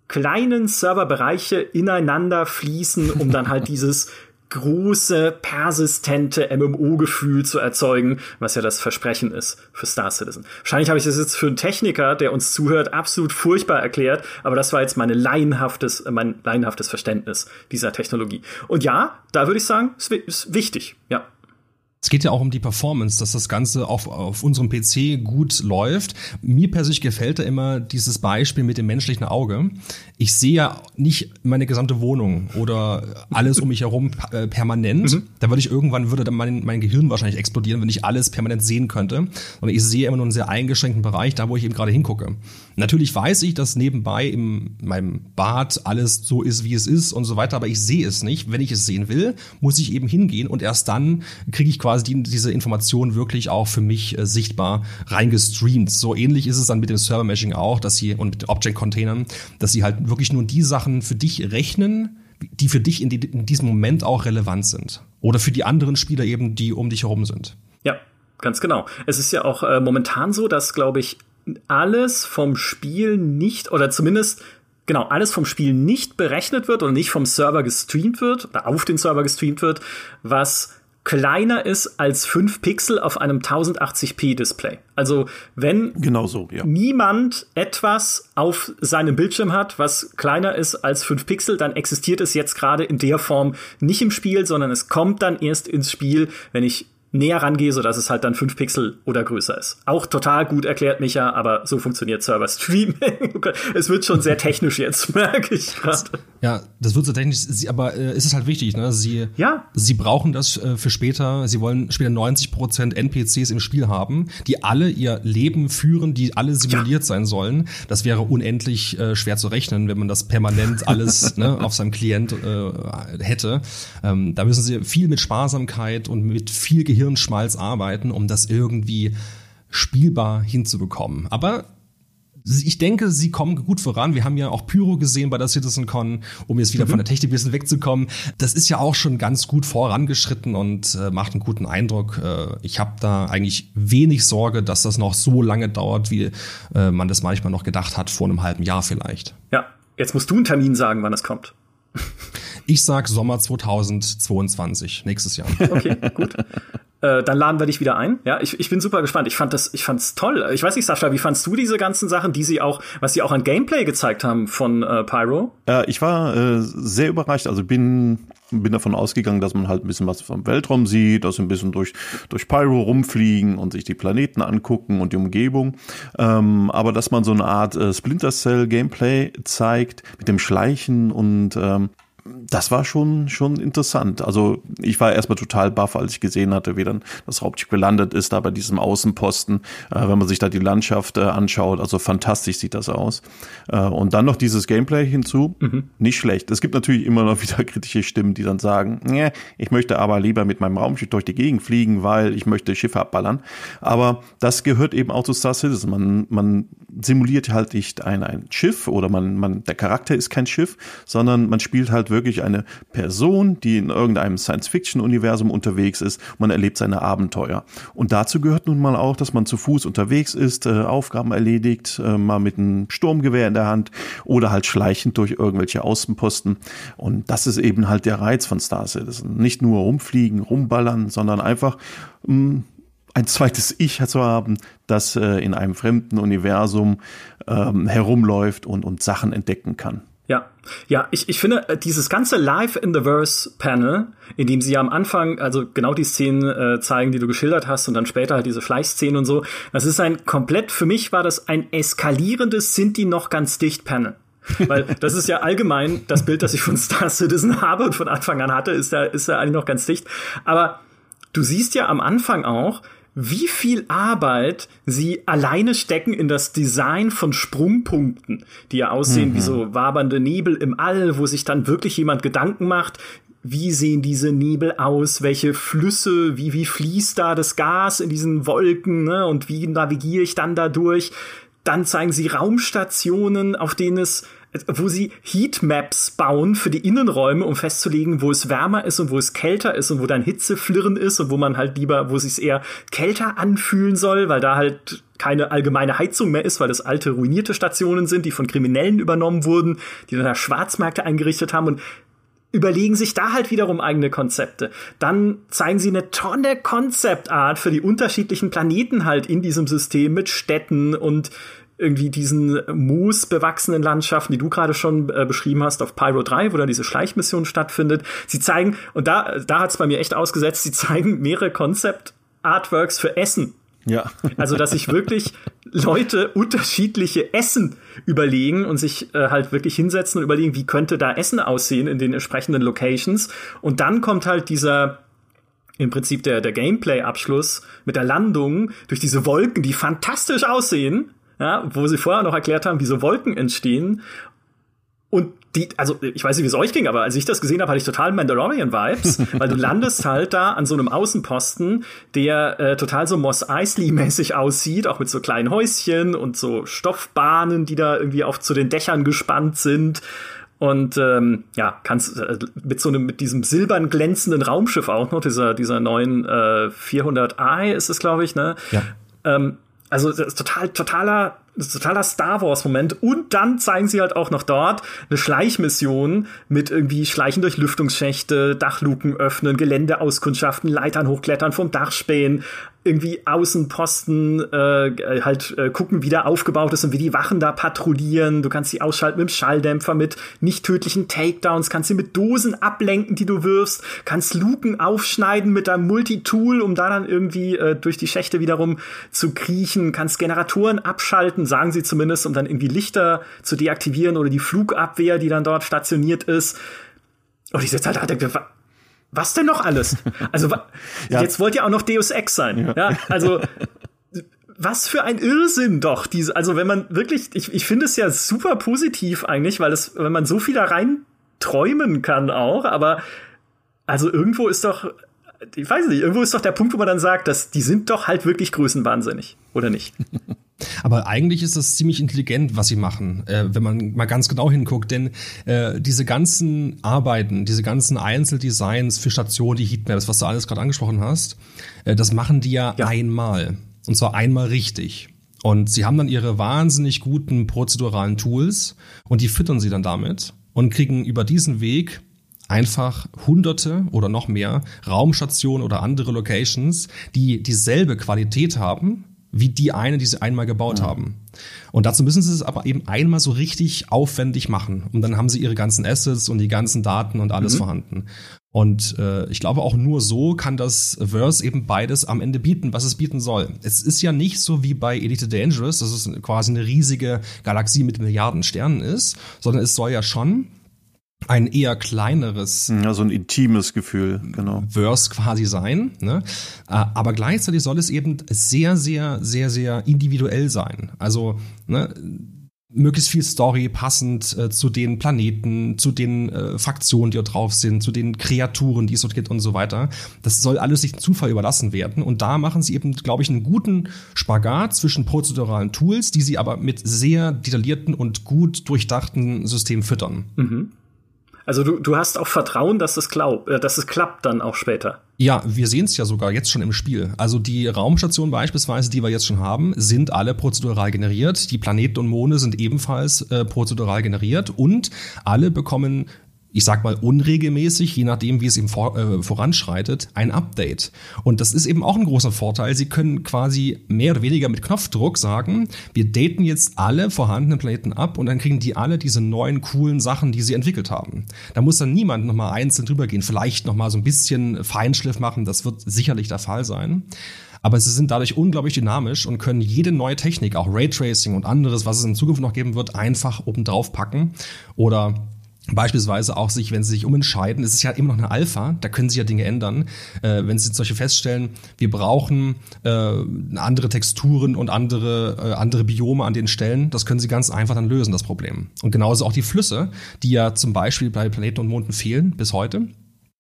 kleinen Serverbereiche ineinander fließen, um dann halt dieses große, persistente MMO-Gefühl zu erzeugen, was ja das Versprechen ist für Star Citizen. Wahrscheinlich habe ich das jetzt für einen Techniker, der uns zuhört, absolut furchtbar erklärt, aber das war jetzt meine laienhaftes, mein laienhaftes Verständnis dieser Technologie. Und ja, da würde ich sagen, ist wichtig, ja. Es geht ja auch um die Performance, dass das Ganze auf, auf unserem PC gut läuft. Mir persönlich gefällt da immer dieses Beispiel mit dem menschlichen Auge. Ich sehe ja nicht meine gesamte Wohnung oder alles um mich herum äh, permanent. Mhm. Da würde ich irgendwann, würde dann mein, mein Gehirn wahrscheinlich explodieren, wenn ich alles permanent sehen könnte. Sondern ich sehe immer nur einen sehr eingeschränkten Bereich, da wo ich eben gerade hingucke. Natürlich weiß ich, dass nebenbei in meinem Bad alles so ist, wie es ist und so weiter, aber ich sehe es nicht. Wenn ich es sehen will, muss ich eben hingehen und erst dann kriege ich quasi quasi die, diese Informationen wirklich auch für mich äh, sichtbar reingestreamt. So ähnlich ist es dann mit dem Server Meshing auch, dass sie und mit Object Containern, dass sie halt wirklich nur die Sachen für dich rechnen, die für dich in, die, in diesem Moment auch relevant sind. Oder für die anderen Spieler eben, die um dich herum sind. Ja, ganz genau. Es ist ja auch äh, momentan so, dass, glaube ich, alles vom Spiel nicht oder zumindest genau alles vom Spiel nicht berechnet wird oder nicht vom Server gestreamt wird oder auf den Server gestreamt wird, was kleiner ist als 5 Pixel auf einem 1080p Display. Also wenn genau so, ja. niemand etwas auf seinem Bildschirm hat, was kleiner ist als 5 Pixel, dann existiert es jetzt gerade in der Form nicht im Spiel, sondern es kommt dann erst ins Spiel, wenn ich näher rangehe, so dass es halt dann 5 Pixel oder größer ist. Auch total gut erklärt Micha, aber so funktioniert Server Streaming. es wird schon sehr technisch jetzt, merke ich gerade. Ja, das wird so technisch, aber äh, ist es halt wichtig, ne? Sie, ja. sie brauchen das äh, für später, sie wollen später 90 Prozent NPCs im Spiel haben, die alle ihr Leben führen, die alle simuliert ja. sein sollen. Das wäre unendlich äh, schwer zu rechnen, wenn man das permanent alles ne, auf seinem Klient äh, hätte. Ähm, da müssen sie viel mit Sparsamkeit und mit viel Gehirn Hirnschmalz arbeiten, um das irgendwie spielbar hinzubekommen. Aber ich denke, sie kommen gut voran. Wir haben ja auch Pyro gesehen bei der CitizenCon, um jetzt wieder mhm. von der Technik ein bisschen wegzukommen. Das ist ja auch schon ganz gut vorangeschritten und äh, macht einen guten Eindruck. Äh, ich habe da eigentlich wenig Sorge, dass das noch so lange dauert, wie äh, man das manchmal noch gedacht hat, vor einem halben Jahr vielleicht. Ja, jetzt musst du einen Termin sagen, wann es kommt. Ich sag Sommer 2022, nächstes Jahr. Okay, gut. Äh, dann laden wir dich wieder ein. Ja, ich, ich bin super gespannt. Ich fand das, ich fand's toll. Ich weiß nicht, Sascha, wie fandst du diese ganzen Sachen, die sie auch, was sie auch an Gameplay gezeigt haben von äh, Pyro? Äh, ich war äh, sehr überrascht. Also bin bin davon ausgegangen, dass man halt ein bisschen was vom Weltraum sieht, dass ein bisschen durch durch Pyro rumfliegen und sich die Planeten angucken und die Umgebung. Ähm, aber dass man so eine Art äh, Splinter Cell Gameplay zeigt mit dem Schleichen und ähm, das war schon, schon interessant. Also ich war erstmal total baff, als ich gesehen hatte, wie dann das Raumschiff gelandet ist, da bei diesem Außenposten, äh, wenn man sich da die Landschaft äh, anschaut. Also fantastisch sieht das aus. Äh, und dann noch dieses Gameplay hinzu, mhm. nicht schlecht. Es gibt natürlich immer noch wieder kritische Stimmen, die dann sagen, nee, ich möchte aber lieber mit meinem Raumschiff durch die Gegend fliegen, weil ich möchte Schiffe abballern. Aber das gehört eben auch zu Star Citizen. Man, man simuliert halt nicht ein, ein Schiff oder man, man, der Charakter ist kein Schiff, sondern man spielt halt wirklich eine Person, die in irgendeinem Science-Fiction-Universum unterwegs ist. Man erlebt seine Abenteuer. Und dazu gehört nun mal auch, dass man zu Fuß unterwegs ist, äh, Aufgaben erledigt, äh, mal mit einem Sturmgewehr in der Hand oder halt schleichend durch irgendwelche Außenposten. Und das ist eben halt der Reiz von Star Citizen. Nicht nur rumfliegen, rumballern, sondern einfach mh, mm, ein zweites Ich zu haben, das äh, in einem fremden Universum ähm, herumläuft und, und Sachen entdecken kann. Ja, ja, ich, ich finde, äh, dieses ganze Live in the Verse Panel, in dem sie ja am Anfang, also genau die Szenen äh, zeigen, die du geschildert hast, und dann später halt diese Schleichszenen und so, das ist ein komplett, für mich war das ein eskalierendes Sind die noch ganz dicht Panel. Weil das ist ja allgemein das Bild, das ich von Star Citizen habe und von Anfang an hatte, ist ja, ist ja eigentlich noch ganz dicht. Aber du siehst ja am Anfang auch, wie viel Arbeit sie alleine stecken in das Design von Sprungpunkten, die ja aussehen mhm. wie so wabernde Nebel im All, wo sich dann wirklich jemand Gedanken macht, wie sehen diese Nebel aus, welche Flüsse, wie, wie fließt da das Gas in diesen Wolken, ne? und wie navigiere ich dann da durch. Dann zeigen sie Raumstationen, auf denen es wo sie Heatmaps bauen für die Innenräume, um festzulegen, wo es wärmer ist und wo es kälter ist und wo dann Hitzeflirren ist und wo man halt lieber, wo es sich eher kälter anfühlen soll, weil da halt keine allgemeine Heizung mehr ist, weil das alte ruinierte Stationen sind, die von Kriminellen übernommen wurden, die dann da Schwarzmärkte eingerichtet haben und überlegen sich da halt wiederum eigene Konzepte. Dann zeigen sie eine Tonne Konzeptart für die unterschiedlichen Planeten halt in diesem System mit Städten und irgendwie diesen moosbewachsenen Landschaften, die du gerade schon äh, beschrieben hast, auf Pyro 3, wo dann diese Schleichmission stattfindet. Sie zeigen, und da, da hat es bei mir echt ausgesetzt, sie zeigen mehrere Konzept-Artworks für Essen. Ja. also, dass sich wirklich Leute unterschiedliche Essen überlegen und sich äh, halt wirklich hinsetzen und überlegen, wie könnte da Essen aussehen in den entsprechenden Locations. Und dann kommt halt dieser im Prinzip der, der Gameplay-Abschluss mit der Landung durch diese Wolken, die fantastisch aussehen ja, wo sie vorher noch erklärt haben, wie so Wolken entstehen. Und die, also ich weiß nicht, wie es euch ging, aber als ich das gesehen habe, hatte ich total Mandalorian-Vibes, weil du landest halt da an so einem Außenposten, der äh, total so Moss Eisley-mäßig aussieht, auch mit so kleinen Häuschen und so Stoffbahnen, die da irgendwie auch zu den Dächern gespannt sind. Und ähm, ja, kannst äh, mit so einem, mit diesem silbern glänzenden Raumschiff auch noch, dieser, dieser neuen äh, 400i ist es, glaube ich, ne? Ja. Ähm, also das ist total, totaler, ist totaler Star Wars-Moment. Und dann zeigen sie halt auch noch dort eine Schleichmission mit irgendwie Schleichen durch Lüftungsschächte, Dachluken öffnen, Geländeauskundschaften, Leitern hochklettern, vom Dach spähen, irgendwie Außenposten äh, halt äh, gucken, wie der aufgebaut ist und wie die Wachen da patrouillieren. Du kannst sie ausschalten mit dem Schalldämpfer, mit nicht tödlichen Takedowns, kannst sie mit Dosen ablenken, die du wirfst, kannst Luken aufschneiden mit deinem Multitool, um da dann irgendwie äh, durch die Schächte wiederum zu kriechen, kannst Generatoren abschalten, sagen sie zumindest, um dann irgendwie Lichter zu deaktivieren oder die Flugabwehr, die dann dort stationiert ist. Und ich sitze halt da und denke, was denn noch alles? Also ja. jetzt wollt ihr auch noch Deus Ex sein. Ja, ja also was für ein Irrsinn doch diese also wenn man wirklich ich, ich finde es ja super positiv eigentlich weil es wenn man so viel da rein träumen kann auch aber also irgendwo ist doch ich weiß nicht irgendwo ist doch der Punkt wo man dann sagt dass die sind doch halt wirklich größenwahnsinnig oder nicht Aber eigentlich ist das ziemlich intelligent, was sie machen, äh, wenn man mal ganz genau hinguckt. Denn äh, diese ganzen Arbeiten, diese ganzen Einzeldesigns für Stationen, die Heatmaps, was du alles gerade angesprochen hast, äh, das machen die ja, ja einmal. Und zwar einmal richtig. Und sie haben dann ihre wahnsinnig guten prozeduralen Tools und die füttern sie dann damit und kriegen über diesen Weg einfach hunderte oder noch mehr Raumstationen oder andere Locations, die dieselbe Qualität haben, wie die eine, die sie einmal gebaut ja. haben. Und dazu müssen sie es aber eben einmal so richtig aufwendig machen. Und dann haben sie ihre ganzen Assets und die ganzen Daten und alles mhm. vorhanden. Und äh, ich glaube, auch nur so kann das Verse eben beides am Ende bieten, was es bieten soll. Es ist ja nicht so wie bei Elite Dangerous, dass es quasi eine riesige Galaxie mit Milliarden Sternen ist, sondern es soll ja schon ein eher kleineres, ja, so ein intimes Gefühl, genau. Verse quasi sein. Ne? Äh, aber gleichzeitig soll es eben sehr, sehr, sehr, sehr individuell sein. Also ne, möglichst viel Story passend äh, zu den Planeten, zu den äh, Fraktionen, die dort drauf sind, zu den Kreaturen, die es dort gibt und so weiter. Das soll alles nicht Zufall überlassen werden. Und da machen sie eben, glaube ich, einen guten Spagat zwischen prozeduralen Tools, die sie aber mit sehr detaillierten und gut durchdachten Systemen füttern. Mhm. Also du, du hast auch Vertrauen, dass es, glaub, äh, dass es klappt dann auch später. Ja, wir sehen es ja sogar jetzt schon im Spiel. Also die Raumstationen beispielsweise, die wir jetzt schon haben, sind alle prozedural generiert. Die Planeten und Monde sind ebenfalls äh, prozedural generiert und alle bekommen ich sag mal unregelmäßig, je nachdem, wie es eben vor, äh, voranschreitet, ein Update. Und das ist eben auch ein großer Vorteil. Sie können quasi mehr oder weniger mit Knopfdruck sagen, wir daten jetzt alle vorhandenen Planeten ab und dann kriegen die alle diese neuen coolen Sachen, die sie entwickelt haben. Da muss dann niemand nochmal einzeln drüber gehen, vielleicht nochmal so ein bisschen Feinschliff machen, das wird sicherlich der Fall sein. Aber sie sind dadurch unglaublich dynamisch und können jede neue Technik, auch Raytracing und anderes, was es in Zukunft noch geben wird, einfach oben drauf packen oder Beispielsweise auch sich, wenn sie sich umentscheiden, es ist ja immer noch eine Alpha, da können sich ja Dinge ändern. Äh, wenn sie solche feststellen, wir brauchen äh, andere Texturen und andere, äh, andere Biome an den Stellen, das können sie ganz einfach dann lösen, das Problem. Und genauso auch die Flüsse, die ja zum Beispiel bei Planeten und Monden fehlen bis heute,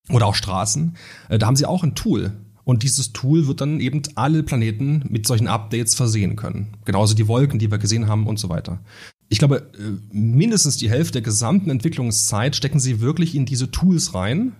oder auch Straßen, äh, da haben sie auch ein Tool, und dieses Tool wird dann eben alle Planeten mit solchen Updates versehen können. Genauso die Wolken, die wir gesehen haben und so weiter. Ich glaube, äh, mindestens die Hälfte der gesamten Entwicklungszeit stecken sie wirklich in diese Tools rein,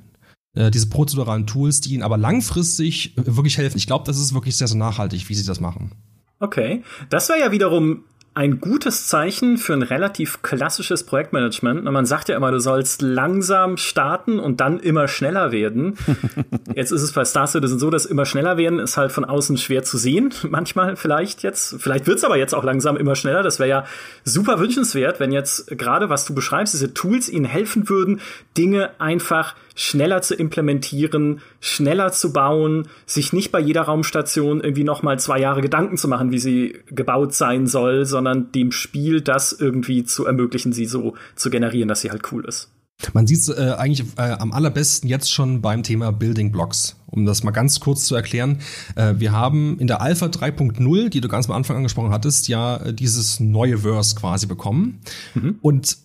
äh, diese prozeduralen Tools, die ihnen aber langfristig äh, wirklich helfen. Ich glaube, das ist wirklich sehr, sehr nachhaltig, wie sie das machen. Okay, das wäre ja wiederum ein gutes Zeichen für ein relativ klassisches Projektmanagement. Man sagt ja immer, du sollst langsam starten und dann immer schneller werden. jetzt ist es bei Star Citizen so, dass immer schneller werden ist halt von außen schwer zu sehen. Manchmal vielleicht jetzt. Vielleicht wird's aber jetzt auch langsam immer schneller. Das wäre ja super wünschenswert, wenn jetzt gerade, was du beschreibst, diese Tools ihnen helfen würden, Dinge einfach schneller zu implementieren, schneller zu bauen, sich nicht bei jeder Raumstation irgendwie noch mal zwei Jahre Gedanken zu machen, wie sie gebaut sein soll, sondern dem Spiel das irgendwie zu ermöglichen, sie so zu generieren, dass sie halt cool ist. Man sieht es äh, eigentlich äh, am allerbesten jetzt schon beim Thema Building Blocks. Um das mal ganz kurz zu erklären, äh, wir haben in der Alpha 3.0, die du ganz am Anfang angesprochen hattest, ja äh, dieses neue Verse quasi bekommen. Mhm. Und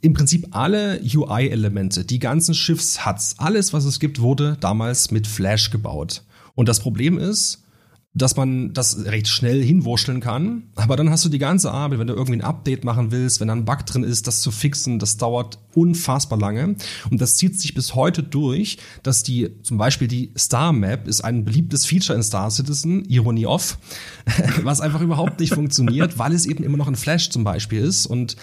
im Prinzip alle UI-Elemente, die ganzen Schiffs-Huts, alles, was es gibt, wurde damals mit Flash gebaut. Und das Problem ist, dass man das recht schnell hinwurschteln kann. Aber dann hast du die ganze Arbeit, wenn du irgendwie ein Update machen willst, wenn da ein Bug drin ist, das zu fixen, das dauert unfassbar lange. Und das zieht sich bis heute durch, dass die, zum Beispiel die Star Map ist ein beliebtes Feature in Star Citizen, Ironie off, was einfach überhaupt nicht funktioniert, weil es eben immer noch ein Flash zum Beispiel ist und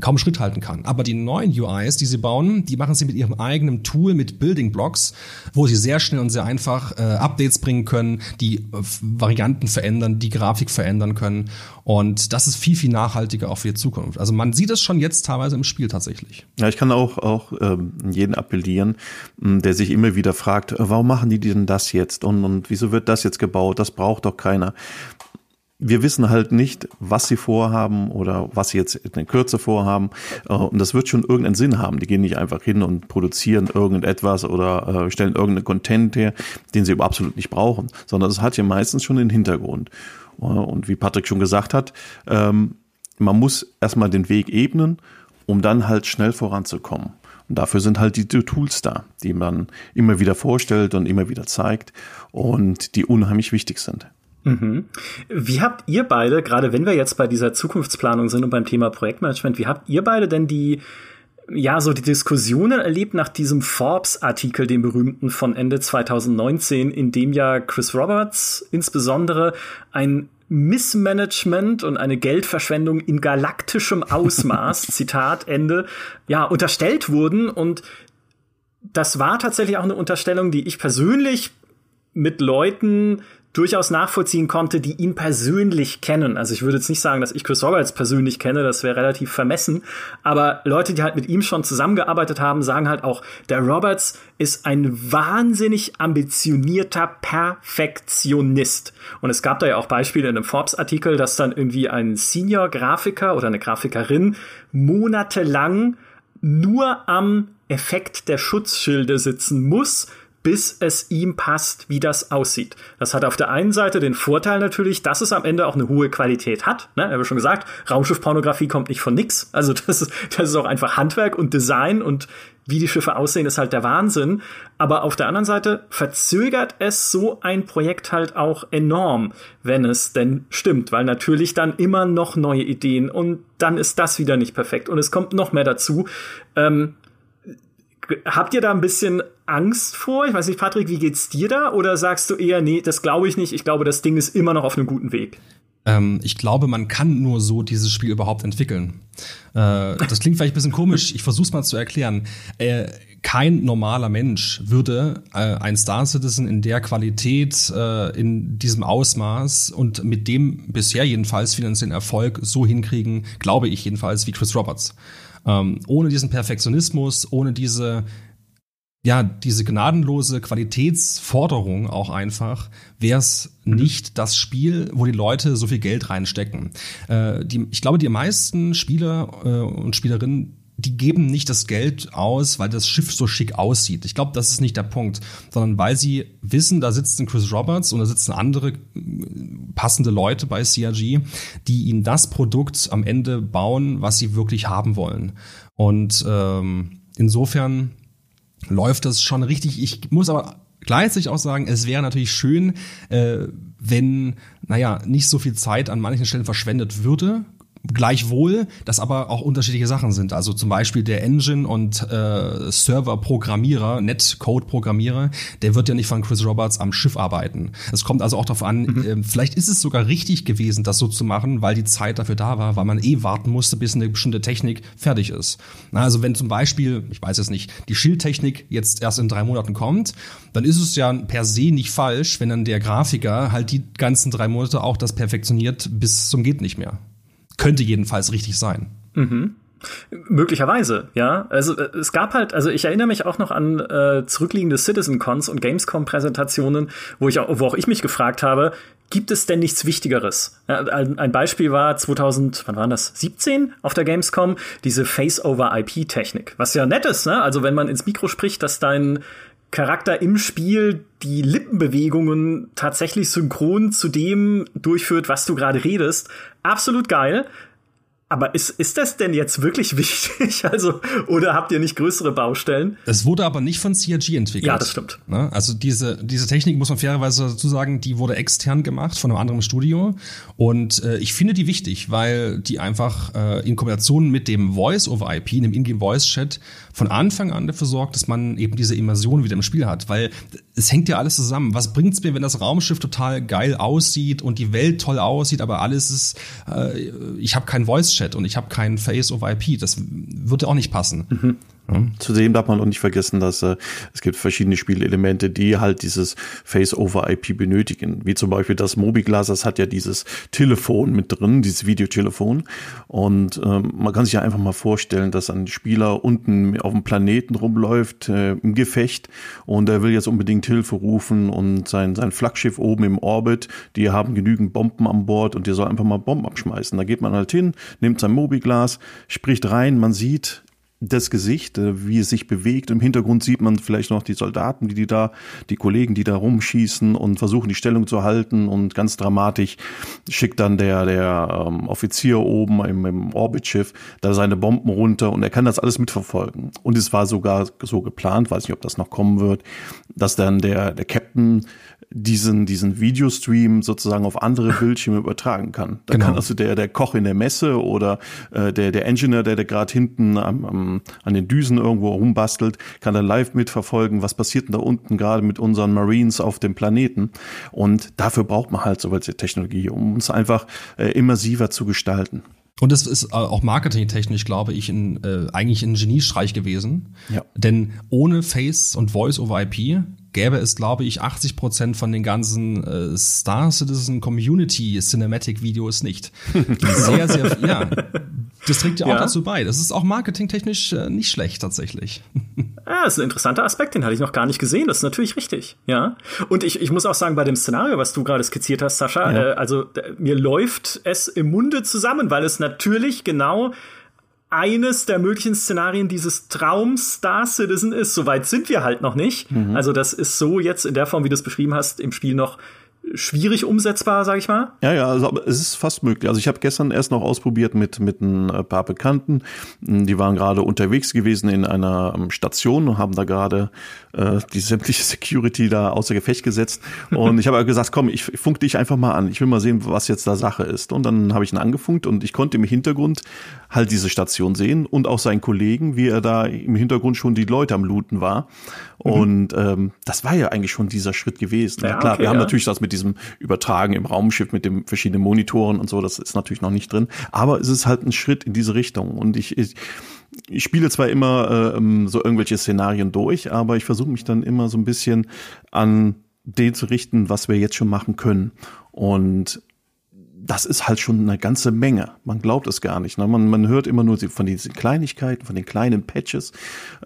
kaum Schritt halten kann. Aber die neuen UIs, die sie bauen, die machen sie mit ihrem eigenen Tool, mit Building Blocks, wo sie sehr schnell und sehr einfach äh, Updates bringen können, die äh, Varianten verändern, die Grafik verändern können. Und das ist viel, viel nachhaltiger auch für die Zukunft. Also man sieht es schon jetzt teilweise im Spiel tatsächlich. Ja, ich kann auch, auch ähm, jeden appellieren, der sich immer wieder fragt, warum machen die denn das jetzt? Und, und wieso wird das jetzt gebaut? Das braucht doch keiner wir wissen halt nicht, was sie vorhaben oder was sie jetzt in Kürze vorhaben. Äh, und das wird schon irgendeinen Sinn haben. Die gehen nicht einfach hin und produzieren irgendetwas oder äh, stellen irgendeinen Content her, den sie absolut nicht brauchen, sondern es hat ja meistens schon den Hintergrund. Äh, und wie Patrick schon gesagt hat, ähm, man muss erstmal den Weg ebnen, um dann halt schnell voranzukommen. Und dafür sind halt die Tools da, die man immer wieder vorstellt und immer wieder zeigt und die unheimlich wichtig sind. Mhm. Wie habt ihr beide, gerade wenn wir jetzt bei dieser Zukunftsplanung sind und beim Thema Projektmanagement, wie habt ihr beide denn die, ja, so die Diskussionen erlebt nach diesem Forbes-Artikel, dem berühmten von Ende 2019, in dem ja Chris Roberts insbesondere ein Missmanagement und eine Geldverschwendung in galaktischem Ausmaß, Zitat Ende, ja, unterstellt wurden und das war tatsächlich auch eine Unterstellung, die ich persönlich mit Leuten durchaus nachvollziehen konnte, die ihn persönlich kennen. Also ich würde jetzt nicht sagen, dass ich Chris Roberts persönlich kenne, das wäre relativ vermessen, aber Leute, die halt mit ihm schon zusammengearbeitet haben, sagen halt auch, der Roberts ist ein wahnsinnig ambitionierter Perfektionist. Und es gab da ja auch Beispiele in einem Forbes-Artikel, dass dann irgendwie ein Senior-Grafiker oder eine Grafikerin monatelang nur am Effekt der Schutzschilde sitzen muss, bis es ihm passt, wie das aussieht. Das hat auf der einen Seite den Vorteil natürlich, dass es am Ende auch eine hohe Qualität hat. Ne? Ich habe schon gesagt, Raumschiffpornografie kommt nicht von nix. Also das ist, das ist auch einfach Handwerk und Design und wie die Schiffe aussehen, ist halt der Wahnsinn. Aber auf der anderen Seite verzögert es so ein Projekt halt auch enorm, wenn es denn stimmt, weil natürlich dann immer noch neue Ideen und dann ist das wieder nicht perfekt und es kommt noch mehr dazu. Ähm, habt ihr da ein bisschen Angst vor? Ich weiß nicht, Patrick, wie geht's dir da? Oder sagst du eher, nee, das glaube ich nicht. Ich glaube, das Ding ist immer noch auf einem guten Weg. Ähm, ich glaube, man kann nur so dieses Spiel überhaupt entwickeln. Äh, das klingt vielleicht ein bisschen komisch, ich versuche es mal zu erklären. Äh, kein normaler Mensch würde äh, ein Star Citizen in der Qualität, äh, in diesem Ausmaß und mit dem bisher jedenfalls finanziellen Erfolg so hinkriegen, glaube ich jedenfalls, wie Chris Roberts. Ähm, ohne diesen Perfektionismus, ohne diese ja, diese gnadenlose Qualitätsforderung auch einfach, wäre es nicht das Spiel, wo die Leute so viel Geld reinstecken. Äh, die, ich glaube, die meisten Spieler äh, und Spielerinnen, die geben nicht das Geld aus, weil das Schiff so schick aussieht. Ich glaube, das ist nicht der Punkt, sondern weil sie wissen, da sitzt ein Chris Roberts und da sitzen andere äh, passende Leute bei CRG, die ihnen das Produkt am Ende bauen, was sie wirklich haben wollen. Und ähm, insofern läuft das schon richtig. Ich muss aber gleichzeitig auch sagen, es wäre natürlich schön, äh, wenn, naja, nicht so viel Zeit an manchen Stellen verschwendet würde. Gleichwohl, dass aber auch unterschiedliche Sachen sind. Also zum Beispiel der Engine- und äh, Server-Programmierer, Netcode-Programmierer, der wird ja nicht von Chris Roberts am Schiff arbeiten. Es kommt also auch darauf an, mhm. äh, vielleicht ist es sogar richtig gewesen, das so zu machen, weil die Zeit dafür da war, weil man eh warten musste, bis eine bestimmte Technik fertig ist. Also wenn zum Beispiel, ich weiß es nicht, die Schildtechnik jetzt erst in drei Monaten kommt, dann ist es ja per se nicht falsch, wenn dann der Grafiker halt die ganzen drei Monate auch das perfektioniert bis zum geht nicht mehr. Könnte jedenfalls richtig sein. Mhm. Möglicherweise, ja. Also äh, es gab halt, also ich erinnere mich auch noch an äh, zurückliegende Citizen-Cons und Gamescom-Präsentationen, wo ich auch, wo auch ich mich gefragt habe, gibt es denn nichts Wichtigeres? Ja, ein Beispiel war 2000, wann war das? 17 auf der Gamescom, diese Face-over-IP-Technik, was ja nett ist, ne? Also wenn man ins Mikro spricht, dass dein Charakter im Spiel die Lippenbewegungen tatsächlich synchron zu dem durchführt, was du gerade redest. Absolut geil. Aber ist, ist das denn jetzt wirklich wichtig? Also, oder habt ihr nicht größere Baustellen? Es wurde aber nicht von CRG entwickelt. Ja, das stimmt. Ne? Also diese, diese Technik, muss man fairerweise dazu sagen, die wurde extern gemacht von einem anderen Studio. Und äh, ich finde die wichtig, weil die einfach äh, in Kombination mit dem Voice over IP, dem Ingame Voice Chat, von Anfang an dafür sorgt, dass man eben diese Immersion wieder im Spiel hat. Weil es hängt ja alles zusammen. Was bringt's mir, wenn das Raumschiff total geil aussieht und die Welt toll aussieht, aber alles ist, äh, ich habe kein Voice Chat und ich habe keinen Face of IP. Das würde auch nicht passen. Mhm. Zudem darf man auch nicht vergessen, dass äh, es gibt verschiedene Spielelemente, die halt dieses Face-over-IP benötigen. Wie zum Beispiel das Mobiglas, das hat ja dieses Telefon mit drin, dieses Videotelefon. Und ähm, man kann sich ja einfach mal vorstellen, dass ein Spieler unten auf dem Planeten rumläuft, äh, im Gefecht, und er will jetzt unbedingt Hilfe rufen und sein, sein Flaggschiff oben im Orbit, die haben genügend Bomben an Bord und der soll einfach mal Bomben abschmeißen. Da geht man halt hin, nimmt sein Mobiglas, spricht rein, man sieht, das Gesicht, äh, wie es sich bewegt. Im Hintergrund sieht man vielleicht noch die Soldaten, die, die da, die Kollegen, die da rumschießen und versuchen, die Stellung zu halten. Und ganz dramatisch schickt dann der, der ähm, Offizier oben im, im Orbitschiff da seine Bomben runter und er kann das alles mitverfolgen. Und es war sogar so geplant, weiß nicht, ob das noch kommen wird, dass dann der, der Captain diesen, diesen Videostream sozusagen auf andere Bildschirme übertragen kann. Da genau. kann also der, der Koch in der Messe oder äh, der, der Engineer, der, der gerade hinten am, am, an den Düsen irgendwo rumbastelt, kann dann live mitverfolgen, was passiert denn da unten gerade mit unseren Marines auf dem Planeten. Und dafür braucht man halt so welche Technologie, um uns einfach äh, immersiver zu gestalten. Und das ist äh, auch marketingtechnisch, glaube ich, in, äh, eigentlich ein Geniestreich gewesen. Ja. Denn ohne Face und Voice over IP gäbe es, glaube ich, 80 Prozent von den ganzen äh, Star Citizen Community Cinematic Videos nicht. sehr, sehr, ja. Das trägt ja auch ja. dazu bei. Das ist auch marketingtechnisch äh, nicht schlecht tatsächlich. Ja, das ist ein interessanter Aspekt, den hatte ich noch gar nicht gesehen. Das ist natürlich richtig, ja. Und ich, ich muss auch sagen, bei dem Szenario, was du gerade skizziert hast, Sascha, ja. äh, also mir läuft es im Munde zusammen, weil es natürlich genau eines der möglichen Szenarien dieses Traums Star Citizen ist. Soweit sind wir halt noch nicht. Mhm. Also das ist so jetzt in der Form, wie du es beschrieben hast, im Spiel noch schwierig umsetzbar, sag ich mal. Ja, ja, also es ist fast möglich. Also ich habe gestern erst noch ausprobiert mit mit ein äh, paar Bekannten. Die waren gerade unterwegs gewesen in einer ähm, Station und haben da gerade äh, die sämtliche Security da außer Gefecht gesetzt. Und ich habe gesagt, komm, ich funk dich einfach mal an. Ich will mal sehen, was jetzt da Sache ist. Und dann habe ich ihn angefunkt und ich konnte im Hintergrund halt diese Station sehen und auch seinen Kollegen, wie er da im Hintergrund schon die Leute am Looten war. Mhm. Und ähm, das war ja eigentlich schon dieser Schritt gewesen. Ja, klar, okay, wir haben ja. natürlich das mit diesem Übertragen im Raumschiff mit den verschiedenen Monitoren und so, das ist natürlich noch nicht drin. Aber es ist halt ein Schritt in diese Richtung. Und ich, ich, ich spiele zwar immer äh, so irgendwelche Szenarien durch, aber ich versuche mich dann immer so ein bisschen an den zu richten, was wir jetzt schon machen können. Und das ist halt schon eine ganze Menge. Man glaubt es gar nicht. Ne? Man, man hört immer nur von diesen Kleinigkeiten, von den kleinen Patches.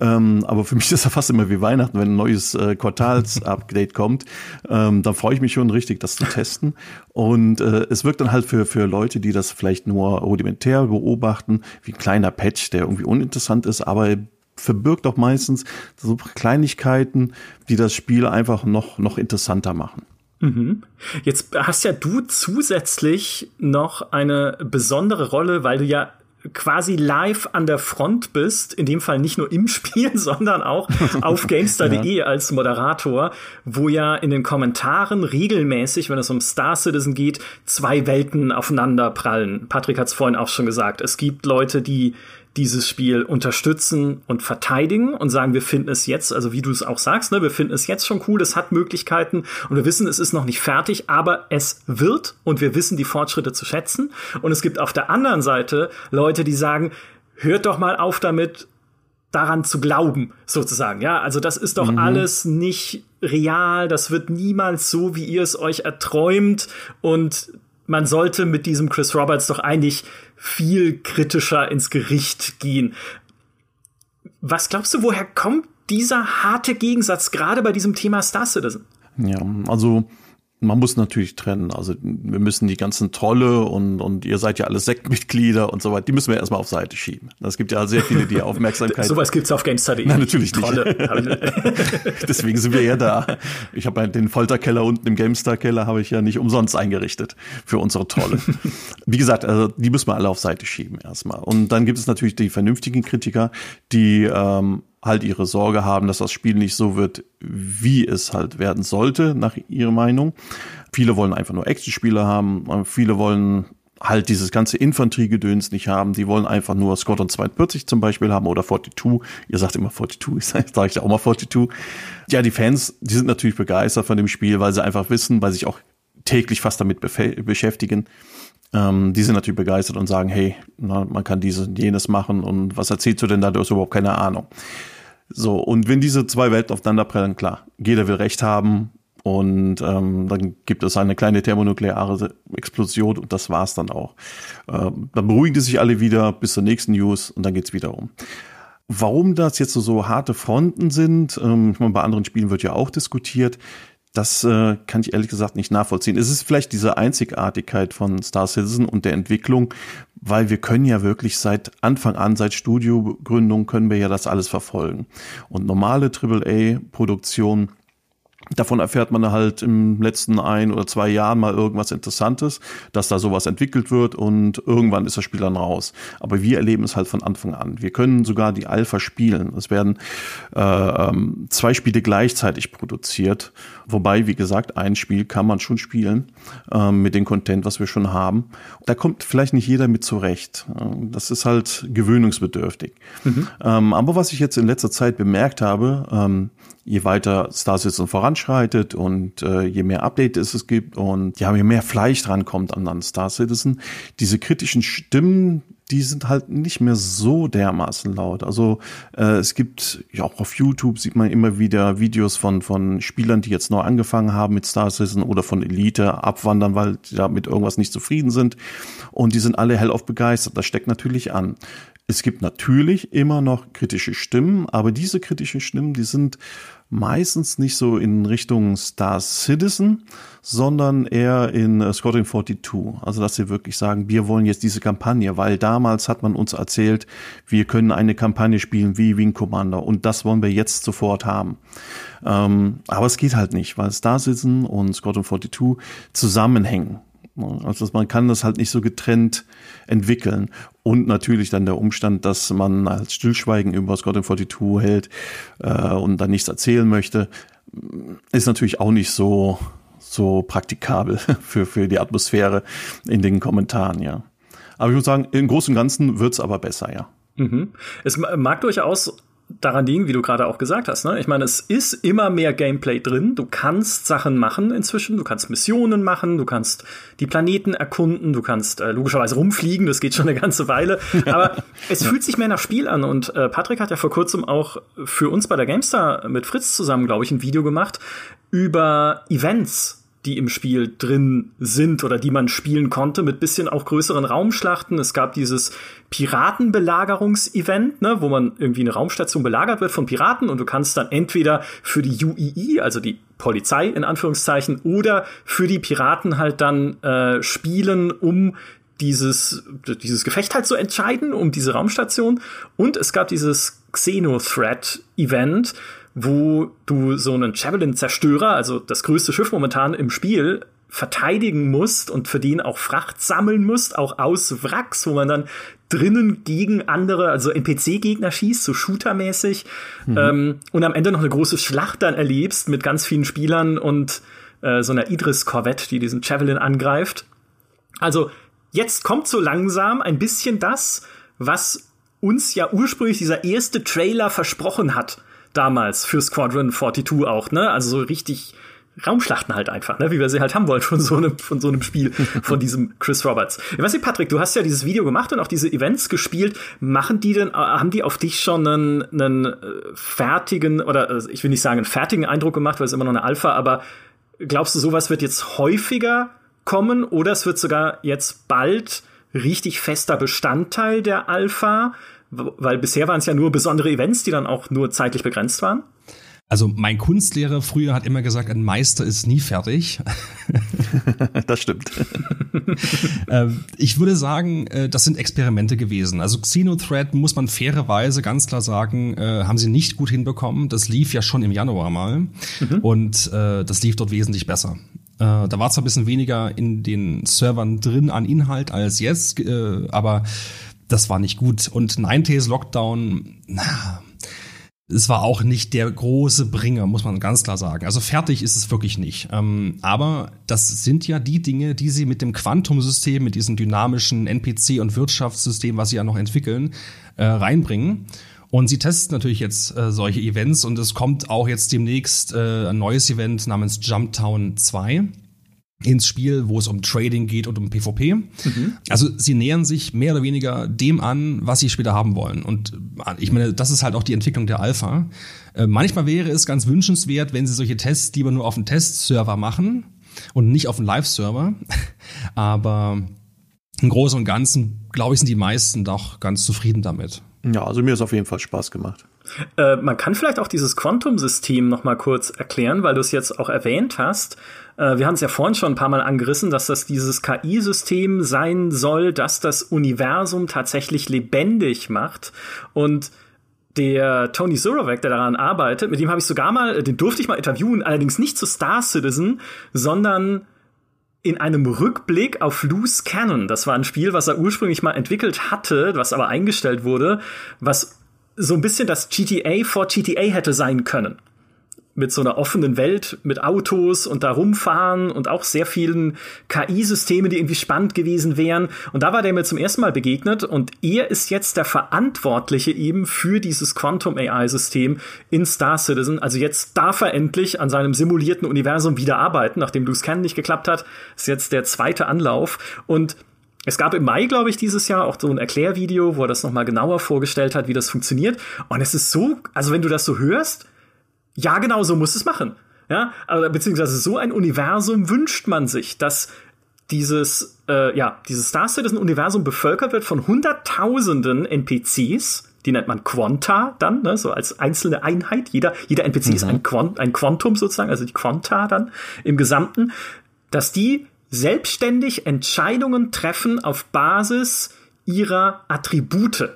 Ähm, aber für mich ist das fast immer wie Weihnachten, wenn ein neues äh, Quartals-Update kommt. Ähm, da freue ich mich schon richtig, das zu testen. Und äh, es wirkt dann halt für, für Leute, die das vielleicht nur rudimentär beobachten, wie ein kleiner Patch, der irgendwie uninteressant ist, aber verbirgt auch meistens so Kleinigkeiten, die das Spiel einfach noch, noch interessanter machen. Mhm. Jetzt hast ja du zusätzlich noch eine besondere Rolle, weil du ja quasi live an der Front bist, in dem Fall nicht nur im Spiel, sondern auch auf GameStar.de ja. als Moderator, wo ja in den Kommentaren regelmäßig, wenn es um Star Citizen geht, zwei Welten aufeinander prallen. Patrick hat es vorhin auch schon gesagt. Es gibt Leute, die dieses Spiel unterstützen und verteidigen und sagen, wir finden es jetzt, also wie du es auch sagst, ne, wir finden es jetzt schon cool, es hat Möglichkeiten und wir wissen, es ist noch nicht fertig, aber es wird und wir wissen die Fortschritte zu schätzen. Und es gibt auf der anderen Seite Leute, die sagen, hört doch mal auf damit, daran zu glauben, sozusagen. Ja, also das ist doch mhm. alles nicht real, das wird niemals so, wie ihr es euch erträumt und man sollte mit diesem Chris Roberts doch eigentlich viel kritischer ins Gericht gehen. Was glaubst du, woher kommt dieser harte Gegensatz gerade bei diesem Thema Star Citizen? Ja, also man muss natürlich trennen. Also wir müssen die ganzen Trolle und, und ihr seid ja alle Sektmitglieder und so weiter, die müssen wir erstmal auf Seite schieben. Es gibt ja sehr viele, die Aufmerksamkeit. Sowas gibt's auf GameStudy. Nein, natürlich Trolle. nicht. Deswegen sind wir ja da. Ich habe den Folterkeller unten im GameStar-Keller habe ich ja nicht umsonst eingerichtet für unsere Trolle. Wie gesagt, also die müssen wir alle auf Seite schieben erstmal. Und dann gibt es natürlich die vernünftigen Kritiker, die ähm, halt ihre Sorge haben, dass das Spiel nicht so wird, wie es halt werden sollte, nach ihrer Meinung. Viele wollen einfach nur Action-Spiele haben, viele wollen halt dieses ganze Infanteriegedöns nicht haben. Die wollen einfach nur Squadron 42 zum Beispiel haben oder 42. Ihr sagt immer 42, ich sage sag ich auch mal 42. Ja, die Fans, die sind natürlich begeistert von dem Spiel, weil sie einfach wissen, weil sie sich auch täglich fast damit beschäftigen. Ähm, die sind natürlich begeistert und sagen, hey, na, man kann dieses und jenes machen und was erzählst du denn da? Du hast überhaupt keine Ahnung. So, und wenn diese zwei Welten aufeinanderprallen, klar, jeder will Recht haben und ähm, dann gibt es eine kleine thermonukleare Explosion und das war's dann auch. Ähm, dann beruhigen die sich alle wieder bis zur nächsten News und dann geht's wieder um. Warum das jetzt so, so harte Fronten sind, ähm, ich meine, bei anderen Spielen wird ja auch diskutiert, das äh, kann ich ehrlich gesagt nicht nachvollziehen. Es ist vielleicht diese Einzigartigkeit von Star Citizen und der Entwicklung, weil wir können ja wirklich seit Anfang an, seit Studiogründung, können wir ja das alles verfolgen. Und normale AAA-Produktion Davon erfährt man halt im letzten ein oder zwei Jahren mal irgendwas Interessantes, dass da sowas entwickelt wird und irgendwann ist das Spiel dann raus. Aber wir erleben es halt von Anfang an. Wir können sogar die Alpha spielen. Es werden äh, ähm, zwei Spiele gleichzeitig produziert, wobei, wie gesagt, ein Spiel kann man schon spielen äh, mit dem Content, was wir schon haben. Da kommt vielleicht nicht jeder mit zurecht. Das ist halt gewöhnungsbedürftig. Mhm. Ähm, aber was ich jetzt in letzter Zeit bemerkt habe, ähm, je weiter Star Citizen voranschreitet und äh, je mehr Updates es gibt und ja, je mehr Fleisch dran kommt an, an Star Citizen, diese kritischen Stimmen, die sind halt nicht mehr so dermaßen laut. Also äh, es gibt ja auch auf YouTube sieht man immer wieder Videos von von Spielern, die jetzt neu angefangen haben mit Star Citizen oder von Elite abwandern, weil die da mit irgendwas nicht zufrieden sind und die sind alle hellauf begeistert. Das steckt natürlich an. Es gibt natürlich immer noch kritische Stimmen, aber diese kritischen Stimmen, die sind meistens nicht so in Richtung Star Citizen, sondern eher in äh, Squadron 42. Also, dass sie wirklich sagen, wir wollen jetzt diese Kampagne, weil damals hat man uns erzählt, wir können eine Kampagne spielen wie Wing Commander und das wollen wir jetzt sofort haben. Ähm, aber es geht halt nicht, weil Star Citizen und Squadron 42 zusammenhängen. Also man kann das halt nicht so getrennt entwickeln. Und natürlich dann der Umstand, dass man als Stillschweigen über Scott 42 hält äh, und dann nichts erzählen möchte, ist natürlich auch nicht so, so praktikabel für, für die Atmosphäre in den Kommentaren, ja. Aber ich muss sagen, im Großen und Ganzen wird's aber besser, ja. Mhm. Es mag durchaus daran liegen, wie du gerade auch gesagt hast. Ne? Ich meine, es ist immer mehr Gameplay drin. Du kannst Sachen machen inzwischen. Du kannst Missionen machen. Du kannst die Planeten erkunden. Du kannst äh, logischerweise rumfliegen. Das geht schon eine ganze Weile. Aber es fühlt sich mehr nach Spiel an. Und äh, Patrick hat ja vor kurzem auch für uns bei der GameStar mit Fritz zusammen, glaube ich, ein Video gemacht über Events die im Spiel drin sind oder die man spielen konnte, mit bisschen auch größeren Raumschlachten. Es gab dieses Piratenbelagerungsevent, ne, wo man irgendwie eine Raumstation belagert wird von Piraten und du kannst dann entweder für die UEE, also die Polizei in Anführungszeichen, oder für die Piraten halt dann äh, spielen, um dieses, dieses Gefecht halt zu entscheiden, um diese Raumstation. Und es gab dieses Xenothreat-Event, wo du so einen Javelin-Zerstörer, also das größte Schiff momentan im Spiel, verteidigen musst und für den auch Fracht sammeln musst, auch aus Wracks, wo man dann drinnen gegen andere, also NPC-Gegner schießt, so shootermäßig, mhm. ähm, und am Ende noch eine große Schlacht dann erlebst mit ganz vielen Spielern und äh, so einer Idris-Korvette, die diesen Javelin angreift. Also jetzt kommt so langsam ein bisschen das, was uns ja ursprünglich dieser erste Trailer versprochen hat damals für Squadron 42 auch, ne? Also so richtig Raumschlachten halt einfach, ne? wie wir sie halt haben wollen von so einem, von so einem Spiel, von diesem Chris Roberts. Ich weiß nicht, Patrick, du hast ja dieses Video gemacht und auch diese Events gespielt. Machen die denn, äh, haben die auf dich schon einen, einen äh, fertigen, oder äh, ich will nicht sagen einen fertigen Eindruck gemacht, weil es immer noch eine Alpha, aber glaubst du, sowas wird jetzt häufiger kommen oder es wird sogar jetzt bald richtig fester Bestandteil der Alpha? Weil bisher waren es ja nur besondere Events, die dann auch nur zeitlich begrenzt waren. Also mein Kunstlehrer früher hat immer gesagt, ein Meister ist nie fertig. das stimmt. Ähm, ich würde sagen, äh, das sind Experimente gewesen. Also Xenothread muss man fairerweise ganz klar sagen, äh, haben sie nicht gut hinbekommen. Das lief ja schon im Januar mal mhm. und äh, das lief dort wesentlich besser. Da war zwar ein bisschen weniger in den Servern drin an Inhalt als jetzt, aber das war nicht gut. Und Ninetales Lockdown, na, es war auch nicht der große Bringer, muss man ganz klar sagen. Also fertig ist es wirklich nicht. Ähm, aber das sind ja die Dinge, die sie mit dem Quantum-System, mit diesem dynamischen NPC- und Wirtschaftssystem, was sie ja noch entwickeln, äh, reinbringen. Und sie testen natürlich jetzt äh, solche Events und es kommt auch jetzt demnächst äh, ein neues Event namens Jumptown 2 ins Spiel, wo es um Trading geht und um PvP. Mhm. Also sie nähern sich mehr oder weniger dem an, was sie später haben wollen. Und äh, ich meine, das ist halt auch die Entwicklung der Alpha. Äh, manchmal wäre es ganz wünschenswert, wenn sie solche Tests lieber nur auf dem Testserver machen und nicht auf dem Live-Server. Aber im Großen und Ganzen, glaube ich, sind die meisten doch ganz zufrieden damit. Ja, also mir ist auf jeden Fall Spaß gemacht. Äh, man kann vielleicht auch dieses Quantum-System noch mal kurz erklären, weil du es jetzt auch erwähnt hast. Äh, wir haben es ja vorhin schon ein paar Mal angerissen, dass das dieses KI-System sein soll, das das Universum tatsächlich lebendig macht und der Tony Zurovec, der daran arbeitet, mit dem habe ich sogar mal, den durfte ich mal interviewen, allerdings nicht zu Star Citizen, sondern in einem Rückblick auf Loose Cannon. Das war ein Spiel, was er ursprünglich mal entwickelt hatte, was aber eingestellt wurde, was so ein bisschen das GTA vor GTA hätte sein können. Mit so einer offenen Welt, mit Autos und da rumfahren und auch sehr vielen KI-Systemen, die irgendwie spannend gewesen wären. Und da war der mir zum ersten Mal begegnet und er ist jetzt der Verantwortliche eben für dieses Quantum AI-System in Star Citizen. Also jetzt darf er endlich an seinem simulierten Universum wieder arbeiten, nachdem Loose Cannon nicht geklappt hat. Ist jetzt der zweite Anlauf und es gab im Mai, glaube ich, dieses Jahr auch so ein Erklärvideo, wo er das nochmal genauer vorgestellt hat, wie das funktioniert. Und es ist so, also wenn du das so hörst, ja, genau so muss es machen. Ja, aber beziehungsweise so ein Universum wünscht man sich, dass dieses, äh, ja, dieses Star Citizen-Universum bevölkert wird von hunderttausenden NPCs, die nennt man Quanta dann, ne, so als einzelne Einheit. Jeder, jeder NPC mhm. ist ein, Quant, ein Quantum sozusagen, also die Quanta dann im Gesamten, dass die selbstständig Entscheidungen treffen auf Basis ihrer Attribute.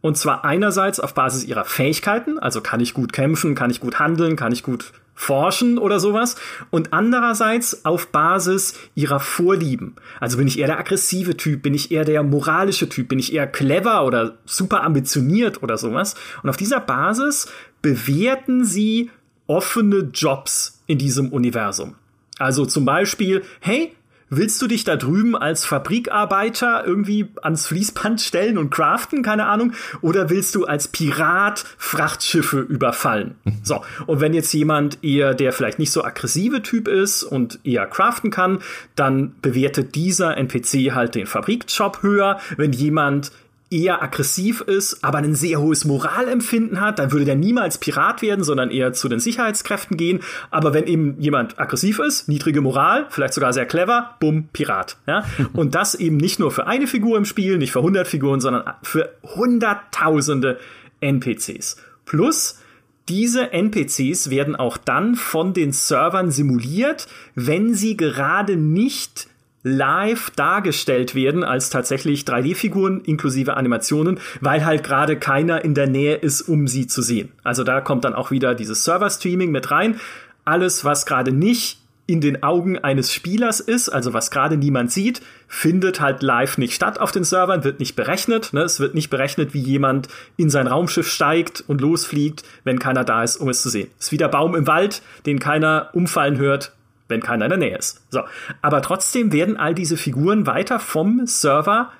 Und zwar einerseits auf Basis ihrer Fähigkeiten, also kann ich gut kämpfen, kann ich gut handeln, kann ich gut forschen oder sowas. Und andererseits auf Basis ihrer Vorlieben. Also bin ich eher der aggressive Typ, bin ich eher der moralische Typ, bin ich eher clever oder super ambitioniert oder sowas. Und auf dieser Basis bewerten sie offene Jobs in diesem Universum. Also zum Beispiel, hey, Willst du dich da drüben als Fabrikarbeiter irgendwie ans Fließband stellen und craften, keine Ahnung? Oder willst du als Pirat Frachtschiffe überfallen? So, und wenn jetzt jemand eher der vielleicht nicht so aggressive Typ ist und eher craften kann, dann bewertet dieser NPC halt den Fabrikjob höher. Wenn jemand eher aggressiv ist, aber ein sehr hohes Moralempfinden hat, dann würde der niemals Pirat werden, sondern eher zu den Sicherheitskräften gehen. Aber wenn eben jemand aggressiv ist, niedrige Moral, vielleicht sogar sehr clever, bumm, Pirat. Ja? Und das eben nicht nur für eine Figur im Spiel, nicht für 100 Figuren, sondern für hunderttausende NPCs. Plus, diese NPCs werden auch dann von den Servern simuliert, wenn sie gerade nicht live dargestellt werden als tatsächlich 3D-Figuren inklusive Animationen, weil halt gerade keiner in der Nähe ist, um sie zu sehen. Also da kommt dann auch wieder dieses Server-Streaming mit rein. Alles, was gerade nicht in den Augen eines Spielers ist, also was gerade niemand sieht, findet halt live nicht statt auf den Servern, wird nicht berechnet. Ne? Es wird nicht berechnet, wie jemand in sein Raumschiff steigt und losfliegt, wenn keiner da ist, um es zu sehen. Es ist wie der Baum im Wald, den keiner umfallen hört, wenn keiner in der Nähe ist. So. Aber trotzdem werden all diese Figuren weiter vom Server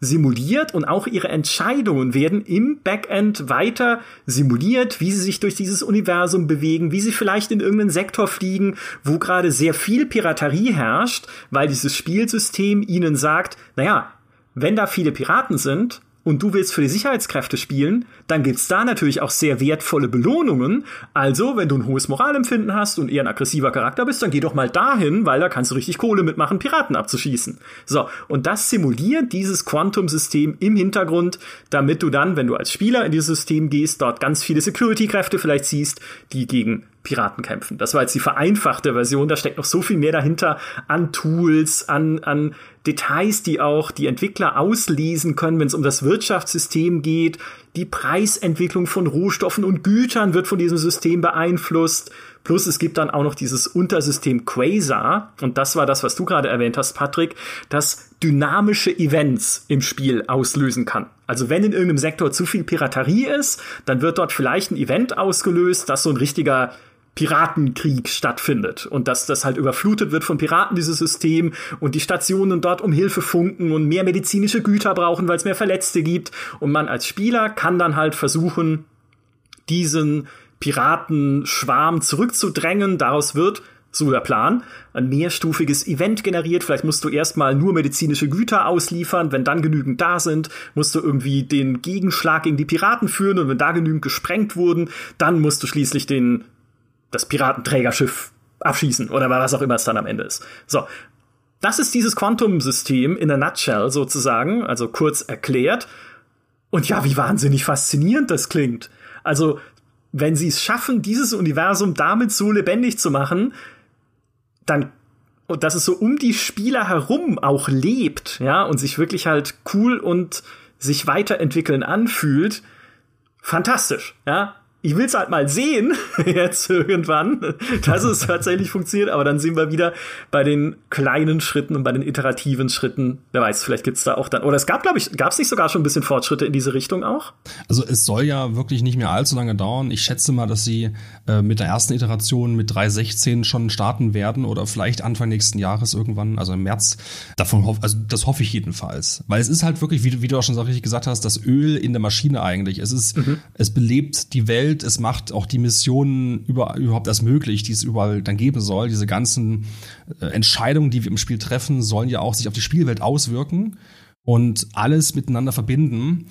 simuliert und auch ihre Entscheidungen werden im Backend weiter simuliert, wie sie sich durch dieses Universum bewegen, wie sie vielleicht in irgendeinen Sektor fliegen, wo gerade sehr viel Piraterie herrscht, weil dieses Spielsystem ihnen sagt, naja, wenn da viele Piraten sind, und du willst für die Sicherheitskräfte spielen, dann gibt's da natürlich auch sehr wertvolle Belohnungen. Also, wenn du ein hohes Moralempfinden hast und eher ein aggressiver Charakter bist, dann geh doch mal dahin, weil da kannst du richtig Kohle mitmachen, Piraten abzuschießen. So, und das simuliert dieses Quantum-System im Hintergrund, damit du dann, wenn du als Spieler in dieses System gehst, dort ganz viele Security-Kräfte vielleicht siehst, die gegen Piraten kämpfen. Das war jetzt die vereinfachte Version, da steckt noch so viel mehr dahinter an Tools, an, an Details, die auch die Entwickler auslesen können, wenn es um das Wirtschaftssystem geht. Die Preisentwicklung von Rohstoffen und Gütern wird von diesem System beeinflusst. Plus es gibt dann auch noch dieses Untersystem Quasar. Und das war das, was du gerade erwähnt hast, Patrick, das dynamische Events im Spiel auslösen kann. Also wenn in irgendeinem Sektor zu viel Piraterie ist, dann wird dort vielleicht ein Event ausgelöst, das so ein richtiger Piratenkrieg stattfindet und dass das halt überflutet wird von Piraten, dieses System und die Stationen dort um Hilfe funken und mehr medizinische Güter brauchen, weil es mehr Verletzte gibt und man als Spieler kann dann halt versuchen, diesen Piratenschwarm zurückzudrängen. Daraus wird so der Plan, ein mehrstufiges Event generiert. Vielleicht musst du erstmal nur medizinische Güter ausliefern. Wenn dann genügend da sind, musst du irgendwie den Gegenschlag gegen die Piraten führen. Und wenn da genügend gesprengt wurden, dann musst du schließlich den das Piratenträgerschiff abschießen oder was auch immer es dann am Ende ist. So. Das ist dieses Quantum-System in a nutshell sozusagen, also kurz erklärt. Und ja, wie wahnsinnig faszinierend das klingt. Also, wenn sie es schaffen, dieses Universum damit so lebendig zu machen, dann und dass es so um die Spieler herum auch lebt, ja, und sich wirklich halt cool und sich weiterentwickeln anfühlt, fantastisch, ja ich will es halt mal sehen, jetzt irgendwann, dass es tatsächlich funktioniert, aber dann sehen wir wieder bei den kleinen Schritten und bei den iterativen Schritten, wer weiß, vielleicht gibt's da auch dann, oder es gab, glaube ich, gab es nicht sogar schon ein bisschen Fortschritte in diese Richtung auch? Also es soll ja wirklich nicht mehr allzu lange dauern. Ich schätze mal, dass sie äh, mit der ersten Iteration mit 3.16 schon starten werden oder vielleicht Anfang nächsten Jahres irgendwann, also im März. Davon hoff, also das hoffe ich jedenfalls. Weil es ist halt wirklich, wie, wie du auch schon so richtig gesagt hast, das Öl in der Maschine eigentlich. Es ist, mhm. es belebt die Welt Welt, es macht auch die Missionen über, überhaupt erst möglich, die es überall dann geben soll. Diese ganzen äh, Entscheidungen, die wir im Spiel treffen, sollen ja auch sich auf die Spielwelt auswirken und alles miteinander verbinden.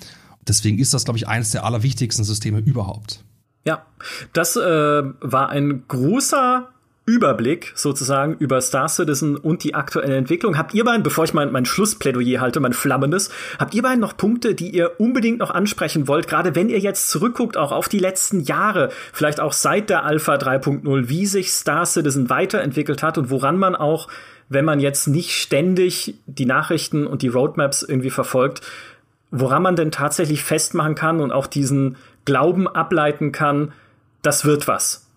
Deswegen ist das, glaube ich, eines der allerwichtigsten Systeme überhaupt. Ja, das äh, war ein großer Überblick sozusagen über Star Citizen und die aktuelle Entwicklung. Habt ihr beiden, bevor ich mein, mein Schlussplädoyer halte, mein flammendes, habt ihr beiden noch Punkte, die ihr unbedingt noch ansprechen wollt, gerade wenn ihr jetzt zurückguckt, auch auf die letzten Jahre, vielleicht auch seit der Alpha 3.0, wie sich Star Citizen weiterentwickelt hat und woran man auch, wenn man jetzt nicht ständig die Nachrichten und die Roadmaps irgendwie verfolgt, woran man denn tatsächlich festmachen kann und auch diesen Glauben ableiten kann, das wird was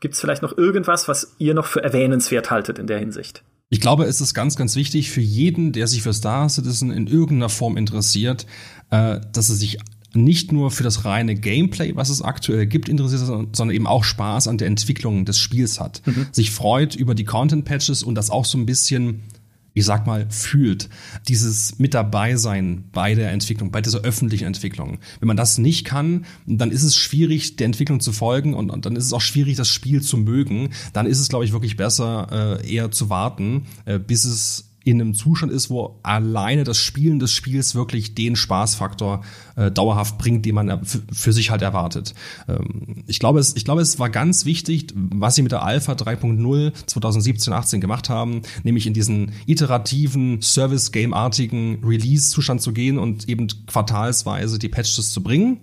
Gibt es vielleicht noch irgendwas, was ihr noch für erwähnenswert haltet in der Hinsicht? Ich glaube, es ist ganz, ganz wichtig für jeden, der sich für Star Citizen in irgendeiner Form interessiert, äh, dass er sich nicht nur für das reine Gameplay, was es aktuell gibt, interessiert, sondern eben auch Spaß an der Entwicklung des Spiels hat. Mhm. Sich freut über die Content-Patches und das auch so ein bisschen ich sag mal, fühlt. Dieses mit dabei sein bei der Entwicklung, bei dieser öffentlichen Entwicklung. Wenn man das nicht kann, dann ist es schwierig, der Entwicklung zu folgen und, und dann ist es auch schwierig, das Spiel zu mögen. Dann ist es, glaube ich, wirklich besser, äh, eher zu warten, äh, bis es in einem Zustand ist, wo alleine das Spielen des Spiels wirklich den Spaßfaktor äh, dauerhaft bringt, den man für sich halt erwartet. Ähm, ich glaube, es, ich glaube, es war ganz wichtig, was sie mit der Alpha 3.0 2017, 18 gemacht haben, nämlich in diesen iterativen Service-Game-artigen Release-Zustand zu gehen und eben quartalsweise die Patches zu bringen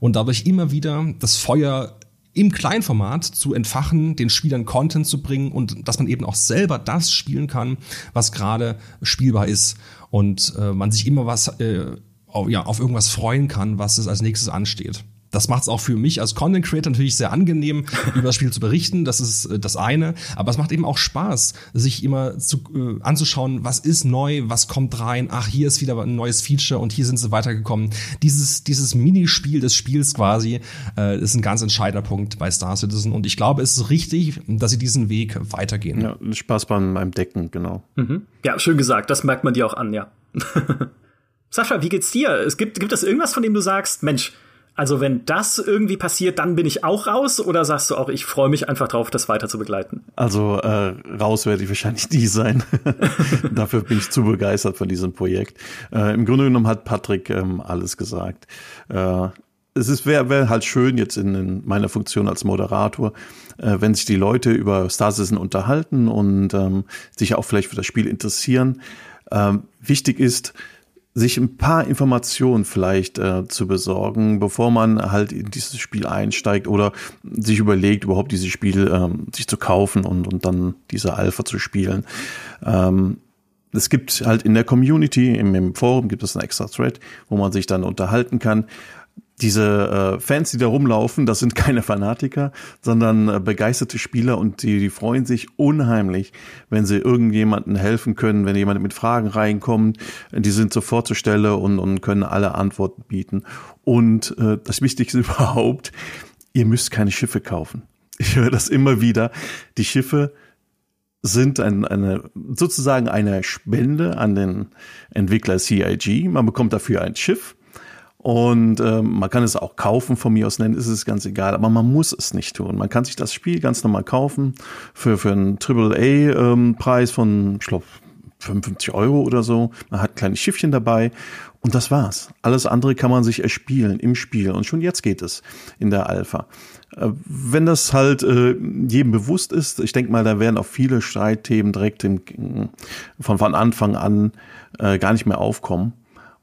und dadurch immer wieder das Feuer im Kleinformat zu entfachen, den Spielern Content zu bringen und dass man eben auch selber das spielen kann, was gerade spielbar ist und äh, man sich immer was äh, auf, ja, auf irgendwas freuen kann, was es als nächstes ansteht. Das macht es auch für mich als Content Creator natürlich sehr angenehm, über das Spiel zu berichten. Das ist äh, das eine. Aber es macht eben auch Spaß, sich immer zu, äh, anzuschauen, was ist neu, was kommt rein. Ach, hier ist wieder ein neues Feature und hier sind sie weitergekommen. Dieses, dieses Minispiel des Spiels quasi äh, ist ein ganz entscheidender Punkt bei Star Citizen. Und ich glaube, es ist richtig, dass sie diesen Weg weitergehen. Ja, Spaß beim, beim Decken, genau. Mhm. Ja, schön gesagt. Das merkt man dir auch an, ja. Sascha, wie geht's dir? Es gibt, gibt es irgendwas, von dem du sagst, Mensch, also wenn das irgendwie passiert, dann bin ich auch raus oder sagst du auch, ich freue mich einfach drauf, das weiter zu begleiten? Also äh, raus werde ich wahrscheinlich nie sein. Dafür bin ich zu begeistert von diesem Projekt. Äh, Im Grunde genommen hat Patrick ähm, alles gesagt. Äh, es ist wäre wär halt schön jetzt in, in meiner Funktion als Moderator, äh, wenn sich die Leute über Star Citizen unterhalten und ähm, sich auch vielleicht für das Spiel interessieren. Ähm, wichtig ist, sich ein paar Informationen vielleicht äh, zu besorgen, bevor man halt in dieses Spiel einsteigt oder sich überlegt, überhaupt dieses Spiel ähm, sich zu kaufen und, und dann diese Alpha zu spielen. Ähm, es gibt halt in der Community, im, im Forum gibt es einen extra Thread, wo man sich dann unterhalten kann diese äh, Fans, die da rumlaufen, das sind keine Fanatiker, sondern äh, begeisterte Spieler und die, die freuen sich unheimlich, wenn sie irgendjemandem helfen können, wenn jemand mit Fragen reinkommt, die sind sofort zur Stelle und, und können alle Antworten bieten. Und äh, das Wichtigste überhaupt, ihr müsst keine Schiffe kaufen. Ich höre das immer wieder. Die Schiffe sind ein, eine, sozusagen eine Spende an den Entwickler CIG. Man bekommt dafür ein Schiff und ähm, man kann es auch kaufen, von mir aus nennen, ist es ganz egal, aber man muss es nicht tun. Man kann sich das Spiel ganz normal kaufen für, für einen AAA-Preis ähm, von, ich glaube, 55 Euro oder so. Man hat kleine Schiffchen dabei und das war's. Alles andere kann man sich erspielen im Spiel und schon jetzt geht es in der Alpha. Äh, wenn das halt äh, jedem bewusst ist, ich denke mal, da werden auch viele Streitthemen direkt im, von, von Anfang an äh, gar nicht mehr aufkommen.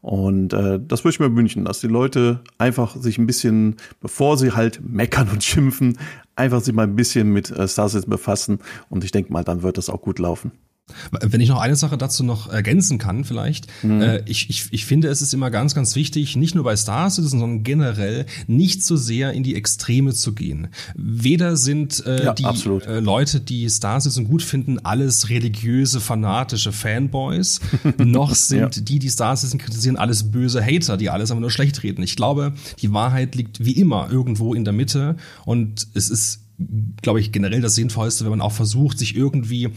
Und äh, das würde ich mir wünschen, dass die Leute einfach sich ein bisschen, bevor sie halt meckern und schimpfen, einfach sich mal ein bisschen mit äh, Star befassen. Und ich denke mal, dann wird das auch gut laufen. Wenn ich noch eine Sache dazu noch ergänzen kann, vielleicht. Mhm. Äh, ich, ich, ich finde, es ist immer ganz, ganz wichtig, nicht nur bei Star Citizen, sondern generell nicht so sehr in die Extreme zu gehen. Weder sind äh, ja, die äh, Leute, die Star Citizen gut finden, alles religiöse, fanatische Fanboys, noch sind ja. die, die Star Citizen kritisieren, alles böse Hater, die alles aber nur schlecht reden. Ich glaube, die Wahrheit liegt wie immer irgendwo in der Mitte und es ist glaube ich, generell das Sinnvollste, wenn man auch versucht, sich irgendwie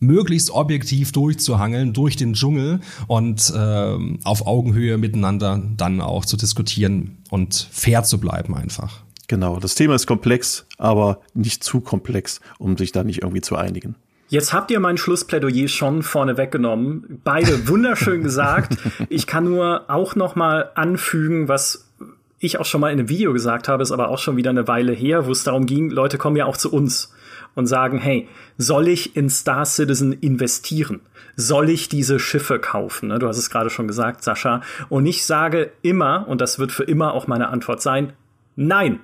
möglichst objektiv durchzuhangeln durch den Dschungel und äh, auf Augenhöhe miteinander dann auch zu diskutieren und fair zu bleiben einfach. Genau, das Thema ist komplex, aber nicht zu komplex, um sich da nicht irgendwie zu einigen. Jetzt habt ihr mein Schlussplädoyer schon vorne weggenommen. Beide wunderschön gesagt. Ich kann nur auch noch mal anfügen, was ich auch schon mal in einem Video gesagt habe, ist aber auch schon wieder eine Weile her, wo es darum ging, Leute kommen ja auch zu uns und sagen, hey, soll ich in Star Citizen investieren? Soll ich diese Schiffe kaufen? Ne, du hast es gerade schon gesagt, Sascha. Und ich sage immer, und das wird für immer auch meine Antwort sein, nein.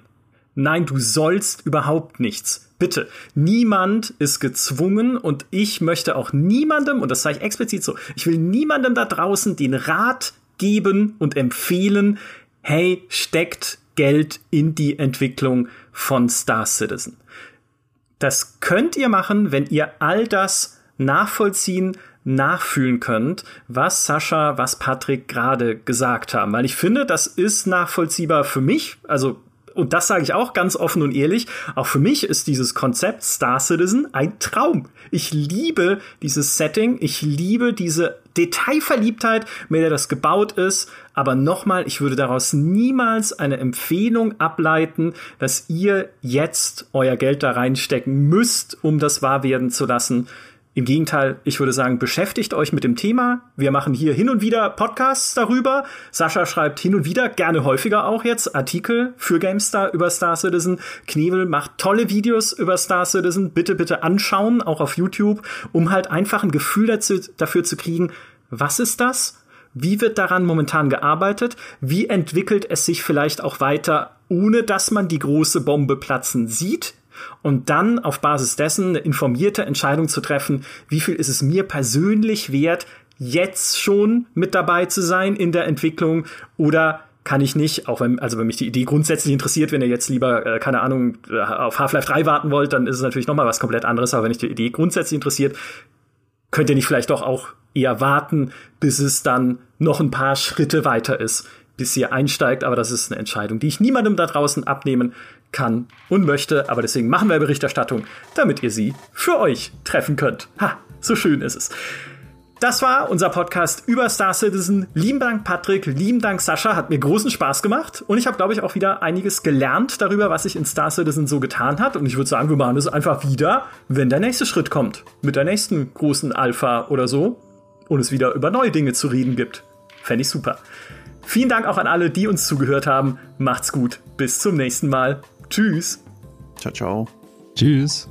Nein, du sollst überhaupt nichts. Bitte, niemand ist gezwungen und ich möchte auch niemandem, und das sage ich explizit so, ich will niemandem da draußen den Rat geben und empfehlen, hey, steckt Geld in die Entwicklung von Star Citizen. Das könnt ihr machen, wenn ihr all das nachvollziehen, nachfühlen könnt, was Sascha, was Patrick gerade gesagt haben. Weil ich finde, das ist nachvollziehbar für mich. Also und das sage ich auch ganz offen und ehrlich, auch für mich ist dieses Konzept Star Citizen ein Traum. Ich liebe dieses Setting, ich liebe diese Detailverliebtheit, mit der das gebaut ist. Aber nochmal, ich würde daraus niemals eine Empfehlung ableiten, dass ihr jetzt euer Geld da reinstecken müsst, um das wahr werden zu lassen. Im Gegenteil, ich würde sagen, beschäftigt euch mit dem Thema. Wir machen hier hin und wieder Podcasts darüber. Sascha schreibt hin und wieder, gerne häufiger auch jetzt, Artikel für GameStar über Star Citizen. Knievel macht tolle Videos über Star Citizen. Bitte, bitte anschauen, auch auf YouTube, um halt einfach ein Gefühl dazu, dafür zu kriegen, was ist das? Wie wird daran momentan gearbeitet? Wie entwickelt es sich vielleicht auch weiter, ohne dass man die große Bombe platzen sieht? Und dann auf Basis dessen eine informierte Entscheidung zu treffen, wie viel ist es mir persönlich wert, jetzt schon mit dabei zu sein in der Entwicklung oder kann ich nicht, auch wenn, also wenn mich die Idee grundsätzlich interessiert, wenn ihr jetzt lieber, äh, keine Ahnung, äh, auf Half-Life 3 warten wollt, dann ist es natürlich nochmal was komplett anderes, aber wenn ich die Idee grundsätzlich interessiert, könnt ihr nicht vielleicht doch auch eher warten, bis es dann noch ein paar Schritte weiter ist, bis ihr einsteigt, aber das ist eine Entscheidung, die ich niemandem da draußen abnehmen kann und möchte, aber deswegen machen wir Berichterstattung, damit ihr sie für euch treffen könnt. Ha, so schön ist es. Das war unser Podcast über Star Citizen. Lieben Dank, Patrick. Lieben Dank, Sascha. Hat mir großen Spaß gemacht. Und ich habe, glaube ich, auch wieder einiges gelernt darüber, was sich in Star Citizen so getan hat. Und ich würde sagen, wir machen es einfach wieder, wenn der nächste Schritt kommt. Mit der nächsten großen Alpha oder so. Und es wieder über neue Dinge zu reden gibt. Fände ich super. Vielen Dank auch an alle, die uns zugehört haben. Macht's gut. Bis zum nächsten Mal. Tschüss. Ciao, ciao. Tschüss.